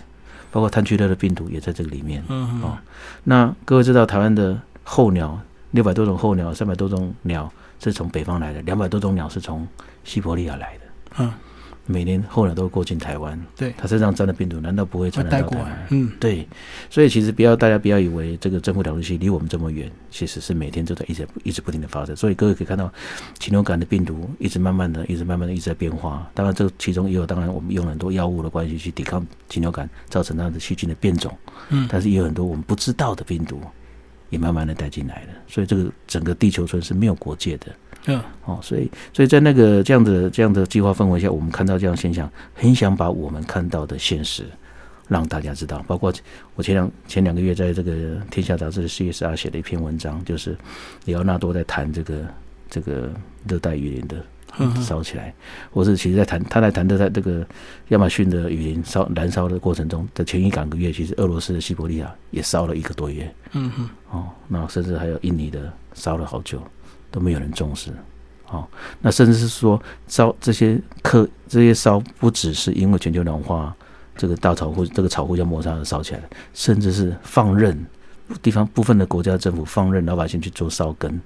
包括炭疽热的病毒也在这个里面。嗯嗯。哦，那各位知道台湾的候鸟六百多种候鸟，三百多种鸟。是从北方来的，两百多种鸟是从西伯利亚来的。嗯，每年候鸟都过境台湾。
对，
它身上沾的病毒难道不会传染到台湾？
嗯，
对。所以其实不要大家不要以为这个正负两度 C 离我们这么远，其实是每天都在一直一直不停的发生。所以各位可以看到禽流感的病毒一直慢慢的、一直慢慢的一直在变化。当然，这其中也有当然我们用很多药物的关系去抵抗禽流感，造成它的细菌的变种。嗯，但是也有很多我们不知道的病毒。也慢慢的带进来了，所以这个整个地球村是没有国界的。嗯，哦，所以所以在那个这样的这样的计划氛围下，我们看到这样现象，很想把我们看到的现实让大家知道。包括我前两前两个月在这个《天下杂志》的 CSR 写了一篇文章，就是里奥纳多在谈这个这个热带雨林的。烧起来，或是其实在谈，他在谈的在这个亚马逊的雨林烧燃烧的过程中的前一两个月，其实俄罗斯的西伯利亚也烧了一个多月。嗯哼，哦，那甚至还有印尼的烧了好久，都没有人重视。哦，那甚至是说烧这些克这些烧，不只是因为全球暖化，这个大草或这个草互相摩擦而烧起来甚至是放任地方部分的国家政府放任老百姓去做烧根。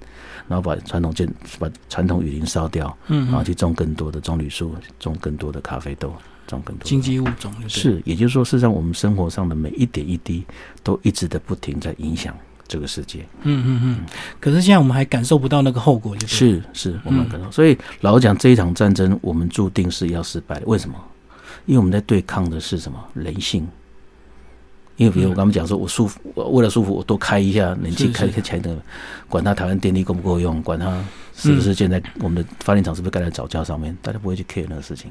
然后把传统建把传统雨林烧掉，嗯，然后去种更多的棕榈树，种更多的咖啡豆，种更多
经济物种。
是，也就是说，事实上，我们生活上的每一点一滴，都一直的不停在影响这个世界。
嗯嗯嗯。可是现在我们还感受不到那个后果，就
是是，我们感受。所以老讲这一场战争，我们注定是要失败的。为什么？因为我们在对抗的是什么？人性。因为比如我刚刚讲说，我舒服，我为了舒服，我多开一下冷气，开开起来的，管它台湾电力够不够用，管它是不是现在我们的发电厂是不是盖在早教上面，大家不会去 care 那个事情。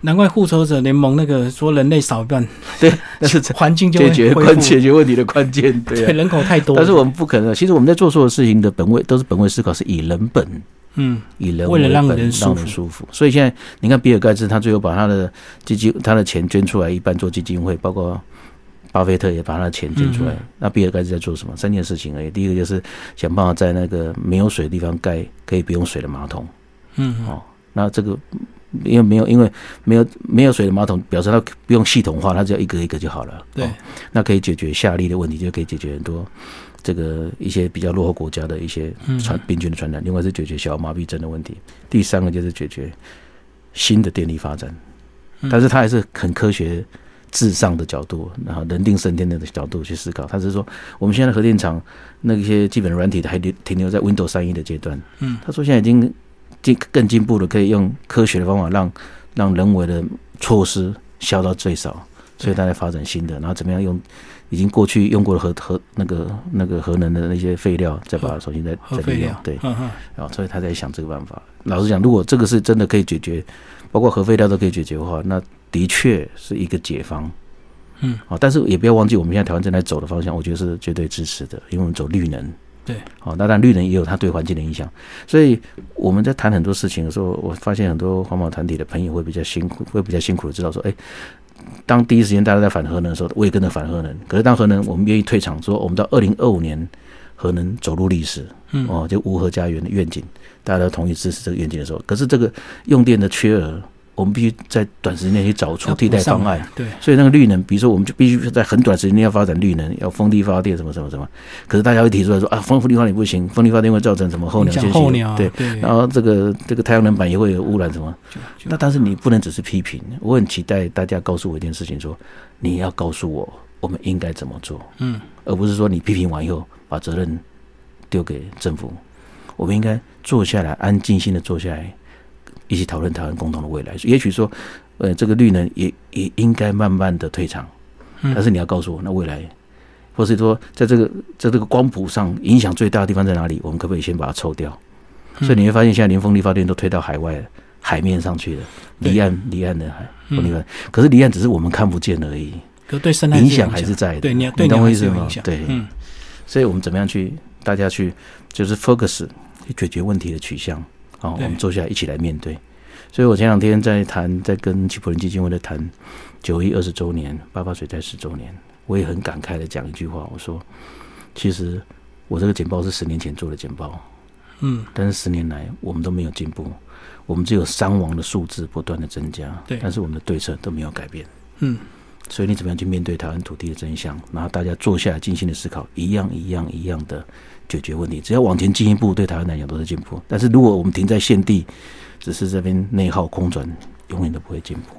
难怪复仇者联盟那个说人类少一半，
对，那是
环境就
解决关解决问题的关键，对，
人口太多。
但是我们不可能，其实我们在做所有事情的本位都是本位思考，是以人本，嗯，以人
为了让
人
舒
服。所以现在你看比尔盖茨，他最后把他的基金，他的钱捐出来一半做基金会，包括。巴菲特也把他的钱捐出来，那比尔盖茨在做什么？三件事情而已。第一个就是想办法在那个没有水的地方盖可以不用水的马桶。嗯，哦，那这个因为没有，因为没有没有水的马桶，表示它不用系统化，它只要一个一个就好了。
对，
那可以解决下痢的问题，就可以解决很多这个一些比较落后国家的一些传病菌的传染。另外是解决小儿麻痹症的问题。第三个就是解决新的电力发展，但是它还是很科学。至上的角度，然后人定胜天的角度去思考，他是说，我们现在核电厂那些基本软体还停停留在 Windows 三一的阶段。嗯，他说现在已经进更进步了，可以用科学的方法让让人为的措施消到最少，所以他在发展新的，然后怎么样用已经过去用过的核核那个那个核能的那些废料，再把它重新再再利用。对，然后所以他在想这个办法。老实讲，如果这个是真的可以解决，包括核废料都可以解决的话，那。的确是一个解方，嗯，好，但是也不要忘记，我们现在台湾正在走的方向，我觉得是绝对支持的，因为我们走绿能，
对，
好，那但绿能也有它对环境的影响，所以我们在谈很多事情的时候，我发现很多环保团体的朋友会比较辛苦，会比较辛苦的知道说，哎，当第一时间大家在反核能的时候，我也跟着反核能，可是当核能我们愿意退场，说我们到二零二五年核能走入历史，嗯，哦，就无核家园的愿景，大家都同意支持这个愿景的时候，可是这个用电的缺额。我们必须在短时间内去找出替代方案。
对，
所以那个绿能，比如说我们就必须在很短时间内要发展绿能，要风力发电什么什么什么。可是大家会提出来说啊，风力发电不行，风力发电会造成什么候鸟
影
现象？
响候鸟啊
对，
对
然后这个这个太阳能板也会有污染什么。那但是你不能只是批评，我很期待大家告诉我一件事情说你要告诉我我们应该怎么做，
嗯
而不是说你批评完以后把责任丢给政府。我们应该坐下来，安静心的坐下来，一起讨论台湾共同的未来。也许说，呃，这个绿能也也应该慢慢的退场，
嗯
但是你要告诉我，那未来，或是说，在这个在这个光谱上影响最大的地方在哪里？我们可不可以先把它抽掉？
嗯
所以你会发现，现在连风力发电都推到海外海面上去了，离岸离岸的海风力发电，可是离岸只是我们看不见而已，
可对生态
影响还是在的。
对你对
你懂我意思吗？对，
嗯
所以我们怎么样去大家去就是 focus 去解决问题的取向啊、我们坐下来一起来面对。所以我前两天在谈，在跟七普林基金会在谈九一二十周年、八八水灾十周年，我也很感慨的讲一句话，我说，其实我这个简报是十年前做的简报，
嗯
但是十年来我们都没有进步，我们只有伤亡的数字不断的增加，
对
但是我们的对策都没有改变。
嗯
所以你怎么样去面对台湾土地的真相？然后大家坐下来静心的思考，一样一样一样的解决问题。只要往前进一步，对台湾来讲都是进步。但是如果我们停在现地，只是这边内耗空转，永远都不会进步。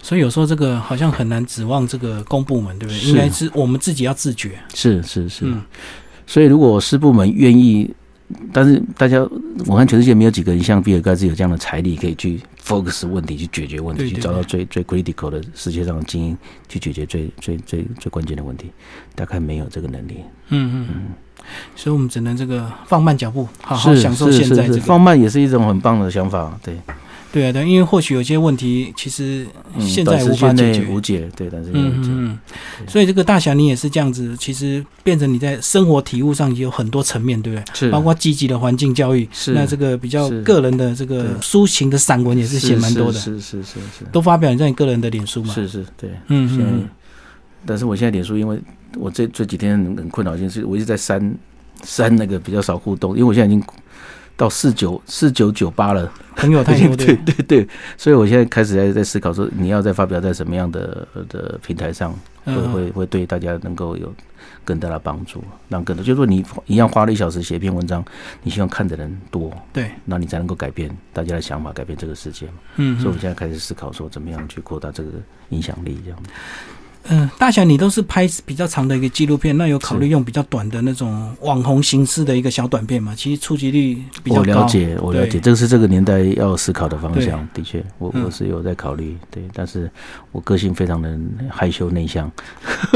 所以有时候这个好像很难指望这个公部门，对不对？应该是我们自己要自觉。
是是是。
嗯
所以如果师部门愿意，但是大家，我看全世界没有几个人像比尔盖茨有这样的财力，可以去 focus 问题，去解决问题，去找到最最 critical 的世界上的精英，去解决最最最最关键的问题。大概没有这个能力。
嗯嗯嗯。所以我们只能这个放慢脚步，好好
是
享受现在这个。
放慢也是一种很棒的想法，对，
对啊，对，因为或许有些问题其实
嗯
现在无法解决。
无解，对，但是
嗯嗯嗯，所以这个大侠你也是这样子，其实变成你在生活体悟上也有很多层面，对不对？
是。
包括积极的环境教育，
是。
那这个比较个人的这个抒情的散文也是写蛮多的，
是是是是是。
都发表你在你个人的脸书嘛。
是是，对，
嗯
但是我现在脸书，因为我这这几天很很困扰，就是我一直在删删那个比较少互动，因为我现在已经到四九四九九八了，
朋友太多，
对
对，
对。对，所以我现在开始在在思考说，你要再发表在什么样的的平台上，会
嗯，
会会对大家能够有更大的帮助，让更多，就是说你一样花了一小时写一篇文章，你希望看的人多，
对，
那你才能够改变大家的想法，改变这个世界
嗯。
所以我现在开始思考说，怎么样去扩大这个影响力，这样。
嗯，大侠你都是拍比较长的一个纪录片，那有考虑用比较短的那种网红形式的一个小短片吗？其实触及率比较高我。
了解，我了解，这个是这个年代要思考的方向。的确，我
嗯
我是有在考虑，对，但是我个性非常的害羞内向，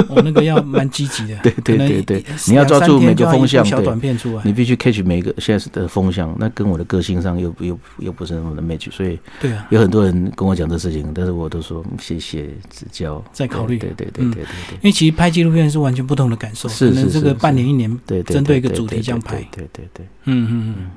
我、那个要蛮积极的。
对对对对你要抓住每个风向小
短片出来。
你必须 catch 每个现在的风向，那跟我的个性上又又又不是那么的 match，所以
对啊，
有很多人跟我讲这事情，但是我都说嗯谢谢指教，
再考虑
对对对
嗯
对对对
因为其实拍纪录片是完全不同的感受，
是
可能这个
是是
半年一年，
对对，
针对一个主题
对对
这样拍。
对对对
嗯嗯嗯。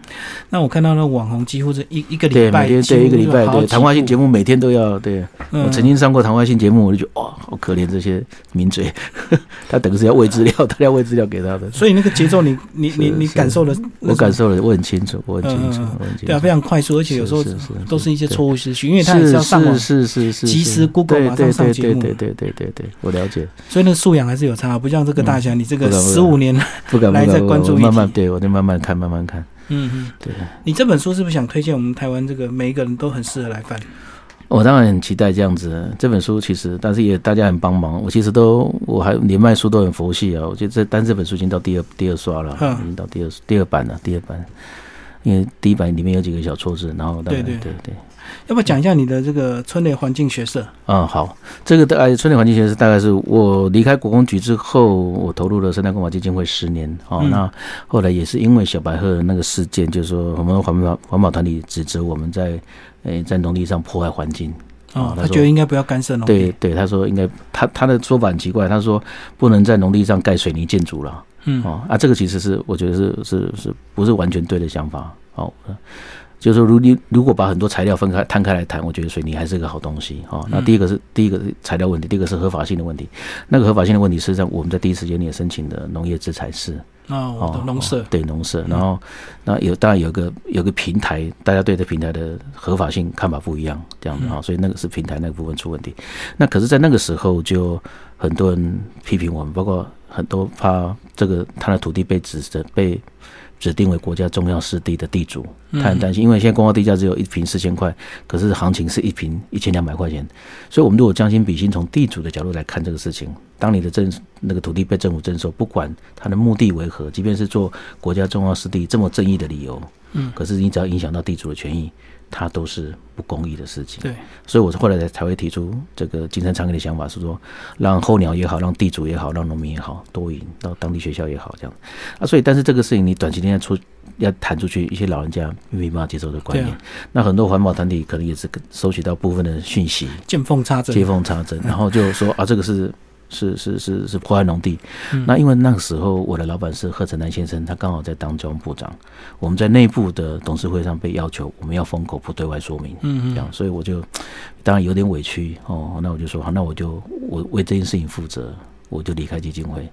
那我看到那网红几乎是一一个，礼拜，
每天对一个礼拜，对谈话性节目每天都要对。
嗯。
我曾经上过谈话性节目，我就觉得哇，好可怜这些名嘴，他等于是要喂资料，他要喂资料给他的。
所以那个节奏你，你你你感受了，
我感受了，我很清楚，我很清楚
嗯嗯嗯，
我很清楚。
对啊，非常快速，而且有时候
是是是
都是一些错误资讯，因为他也是要上网，
是是是是
及时 Google
对
马上上
对
节目
对对对对对对，我了解，
所以那个素养还是有差，不像这个大侠，你这个十五年，
不敢
来再关注议
我慢慢对我就慢慢看，慢慢看。
嗯嗯，
对，
你这本书是不是想推荐我们台湾这个每一个人都很适合来翻？
我当然很期待这样子。这本书其实，但是也大家很帮忙。我其实都，我还连卖书都很佛系啊。我觉得这单这本书已经到第二第二刷了，
嗯
已经到第二第二版了，第二版。因为第一版里面有几个小错字，然后
对对
对对。
要不要讲一下你的这个村内环境学社？
嗯，好，这个大概村内环境学社大概是我离开国工局之后，我投入了生态公法基金会十年。哦，
嗯
那后来也是因为小白鹤那个事件，就是说我们环保环保团体指责我们在诶在农地上破坏环境。
哦，他觉得应该不要干涉农地。
对对，他说应该他他的说法很奇怪，他说不能在农地上盖水泥建筑了。
嗯
哦啊，这个其实是我觉得是是是不是完全对的想法。哦，就是说，如你如果把很多材料分开摊开来谈，我觉得水泥还是个好东西哦。那第一个是第一个是材料问题，第二个是合法性的问题。那个合法性的问题，实际上我们在第一时间也申请的农业制裁室
哦，农舍
对农舍，然后那有当然有个有个平台，大家对这平台的合法性看法不一样，这样子啊，所以那个是平台那个部分出问题。那可是，在那个时候就很多人批评我们，包括很多怕这个他的土地被指责被。指定为国家重要湿地的地主，他很担心，因为现在公告地价只有一平四千块，可是行情是一平一千两百块钱，所以我们如果将心比心，从地主的角度来看这个事情，当你的政那个土地被政府征收，不管他的目的为何，即便是做国家重要湿地这么正义的理由，嗯，可是你只要影响到地主的权益。它都是不公益的事情，
对，
所以我是后来才才会提出这个金山长业的想法，是说让候鸟也好，让地主也好，让农民也好，多赢到当地学校也好，这样啊。所以，但是这个事情你短期内出要谈出去，一些老人家没办法接受的观念。那很多环保团体可能也是收取到部分的讯息，
见缝插针，
见缝插针，然后就说啊，这个是。是是是是破坏农地，那因为那个时候我的老板是贺成南先生，他刚好在当交通部长，我们在内部的董事会上被要求我们要封口不对外说明，嗯嗯，这样，所以我就当然有点委屈哦，那我就说好，那我就我为这件事情负责，我就离开基金会，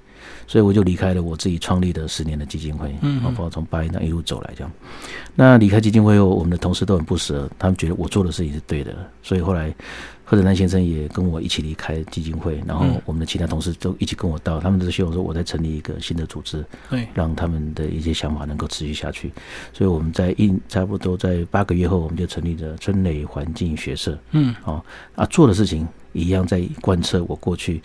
所以我就离开了我自己创立的十年的基金会，嗯，包括从八一那一路走来这样，那离开基金会后，我们的同事都很不舍，他们觉得我做的事情是对的，所以后来。贺德南先生也跟我一起离开基金会，然后我们的其他同事都一起跟我到，他们都希望说我在成立一个新的组织，
对，
让他们的一些想法能够持续下去。所以我们在一差不多在八个月后，我们就成立了春雷环境学社。嗯，哦啊，做的事情一样在贯彻我过去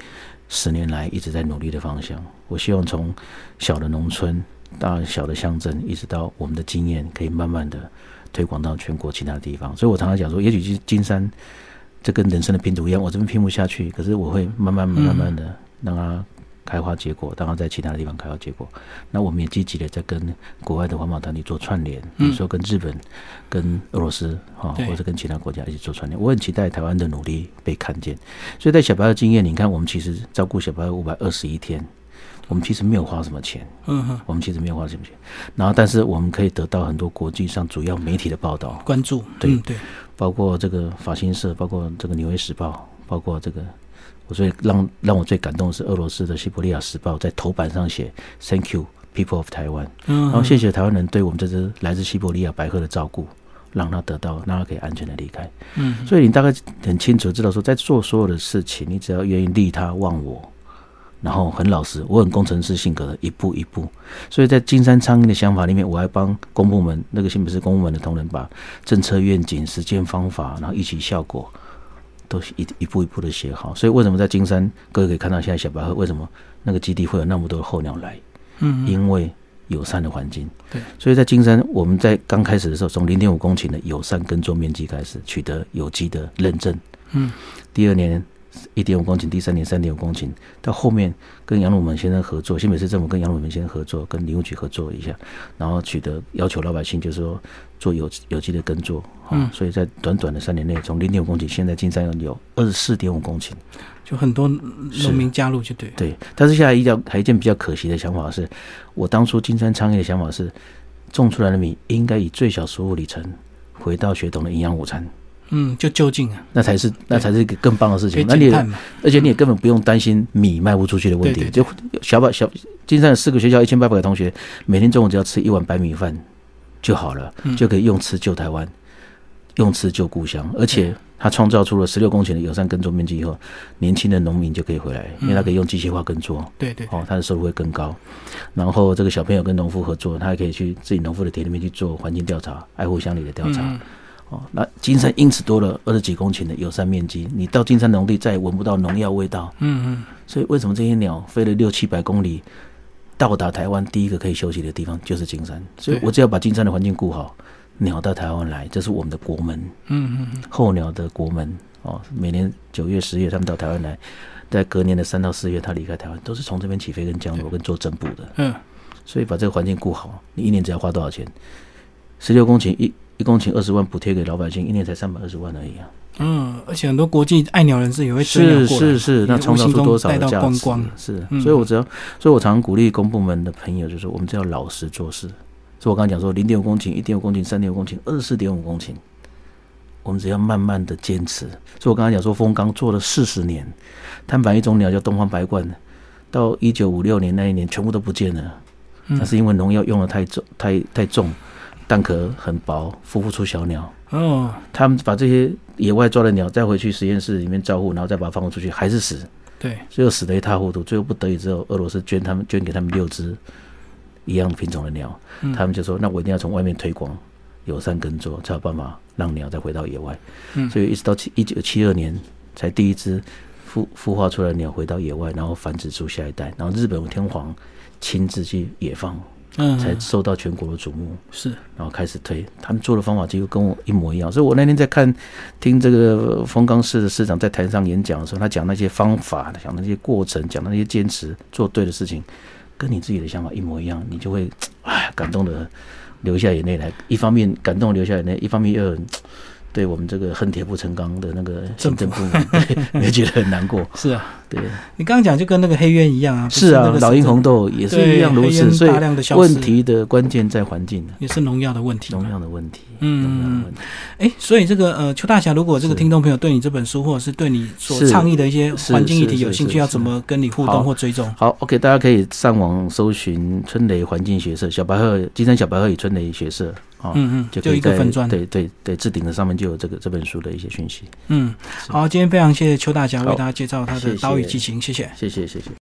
十年来一直在努力的方向。我希望从小的农村到小的乡镇，一直到我们的经验可以慢慢的推广到全国其他地方。所以我常常讲说，也许是金山。这跟人生的拼图一样，我这边拼不下去，可是我会慢慢、慢慢的让它开花结果，让它在其他的地方开花结果。那我们也积极的在跟国外的环保团体做串联，比如说跟日本、跟俄罗斯啊，或者跟其他国家一起做串联。我很期待台湾的努力被看见。所以在小白的经验，你看我们其实照顾小白五百二十一天，我们其实没有花什么钱，嗯哼，我们其实没有花什么钱。然后，但是我们可以得到很多国际上主要媒体的报道、
关注，
对
对。
包括这个法新社，包括这个纽约时报，包括这个，我最让让我最感动的是俄罗斯的西伯利亚时报在头版上写 “Thank you, people of Taiwan”，然后谢谢台湾人对我们这只来自西伯利亚白鹤的照顾，让它得到，让它可以安全的离开。嗯，所以你大概很清楚知道说，在做所有的事情，你只要愿意利他忘我。然后很老实，我很工程师性格的，一步一步。所以在金山苍蝇的想法里面，我还帮公部门那个新北市公部门的同仁把政策愿景、实践方法，然后一起效果，都一一步一步的写好。所以为什么在金山，各位可以看到现在小白鹤为什么那个基地会有那么多的候鸟来？嗯，因为友善的环境。
对，
所以在金山，我们在刚开始的时候，从零点五公顷的友善耕作面积开始取得有机的认证。嗯，第二年。一点五公顷，第三年三点五公顷，到后面跟杨鲁门先生合作，新北市政府跟杨鲁门先生合作，跟林务局合作一下，然后取得要求老百姓就是说做有有机的耕作，嗯，所以在短短的三年内，从零点五公顷，现在金山有二十四点五公顷，
就很多农民加入就对。
对，但是现在一条还一件比较可惜的想法是，我当初金山倡议的想法是，种出来的米应该以最小食物里程回到学童的营养午餐。
嗯，就就近啊，
那才是那才是一个更棒的事情。那你而且你也根本不用担心米卖不出去的问题。就小把小金山的四个学校一千八百个同学，每天中午只要吃一碗白米饭就好了，就可以用吃救台湾，用吃救故乡。而且他创造出了十六公顷的友善耕作面积以后，年轻的农民就可以回来，因为他可以用机械化耕作。
对对，
哦，他的收入会更高。然后这个小朋友跟农夫合作，他还可以去自己农夫的田里面去做环境调查、爱护乡里的调查。哦，那金山因此多了二十几公顷的友善面积，你到金山农地再也闻不到农药味道。嗯嗯。所以为什么这些鸟飞了六七百公里，到达台湾第一个可以休息的地方就是金山？所以我只要把金山的环境顾好，鸟到台湾来，这是我们的国门。嗯嗯嗯。候鸟的国门哦，每年九月、十月他们到台湾来，在隔年的三到四月他离开台湾，都是从这边起飞跟降落跟做增补的。嗯。所以把这个环境顾好，你一年只要花多少钱？十六公顷一。一公顷二十万补贴给老百姓，一年才三百二十万而已啊！
嗯，而且很多国际爱鸟人士也会
是是是，那创造出多少的价值？是，所以我只要，所以我常鼓励公部门的朋友，就是我们只要老实做事，所以我刚刚讲说，零点五公顷、一点五公顷、三点五公顷、二十四点五公顷，我们只要慢慢的坚持。所以我刚刚讲说，风刚做了四十年，碳板一种鸟叫东方白鹳，到一九五六年那一年全部都不见了，那是因为农药用的太重、太太重，蛋壳很薄，孵不出小鸟。
哦，
他们把这些野外抓的鸟带回去实验室里面照护，然后再把它放出去，还是死，
对，
最后死得一塌糊涂。最后不得已之后，俄罗斯捐他们捐给他们六只一样品种的鸟，他们就说：“那我一定要从外面推广友善耕作，才有办法让鸟再回到野外。”
嗯
所以一直到七一九七二年，才第一只孵孵化出来的鸟回到野外，然后繁殖出下一代。然后日本天皇亲自去野放，
嗯，
才受到全国的瞩目。
是，
然后开始推，他们做的方法几乎跟我一模一样，所以我那天在看听这个丰冈市的市长在台上演讲的时候，他讲那些方法，讲那些过程，讲那些坚持做对的事情，跟你自己的想法一模一样，你就会哎感动的流下眼泪来。一方面感动流下眼泪，一方面又很对我们这个恨铁不成钢的那个行政部门，对也觉得很难过。
是啊，
对，
你刚刚讲就跟那个黑鸢一样啊，
是啊
那个，
老鹰红
豆
豆也是一样如此，所以
大量的消失。
问题的关键在环境，
也是农药的问题
农。药的问题，
嗯。哎，所以这个呃，邱大侠，如果这个听众朋友对你这本书，或者是对你所倡议的一些环境议题有兴趣，要怎么跟你互动或追踪？
好，OK，大家可以上网搜寻春雷环境学社、小白鹤、金山小白鹤与春雷学社啊，
嗯嗯，就一个分砖。
对对对，置顶的上面就有这个这本书的一些讯息。
嗯，好，今天非常谢谢邱大侠为大家介绍他的
谢谢。
岛屿激情，谢谢。
谢谢谢谢。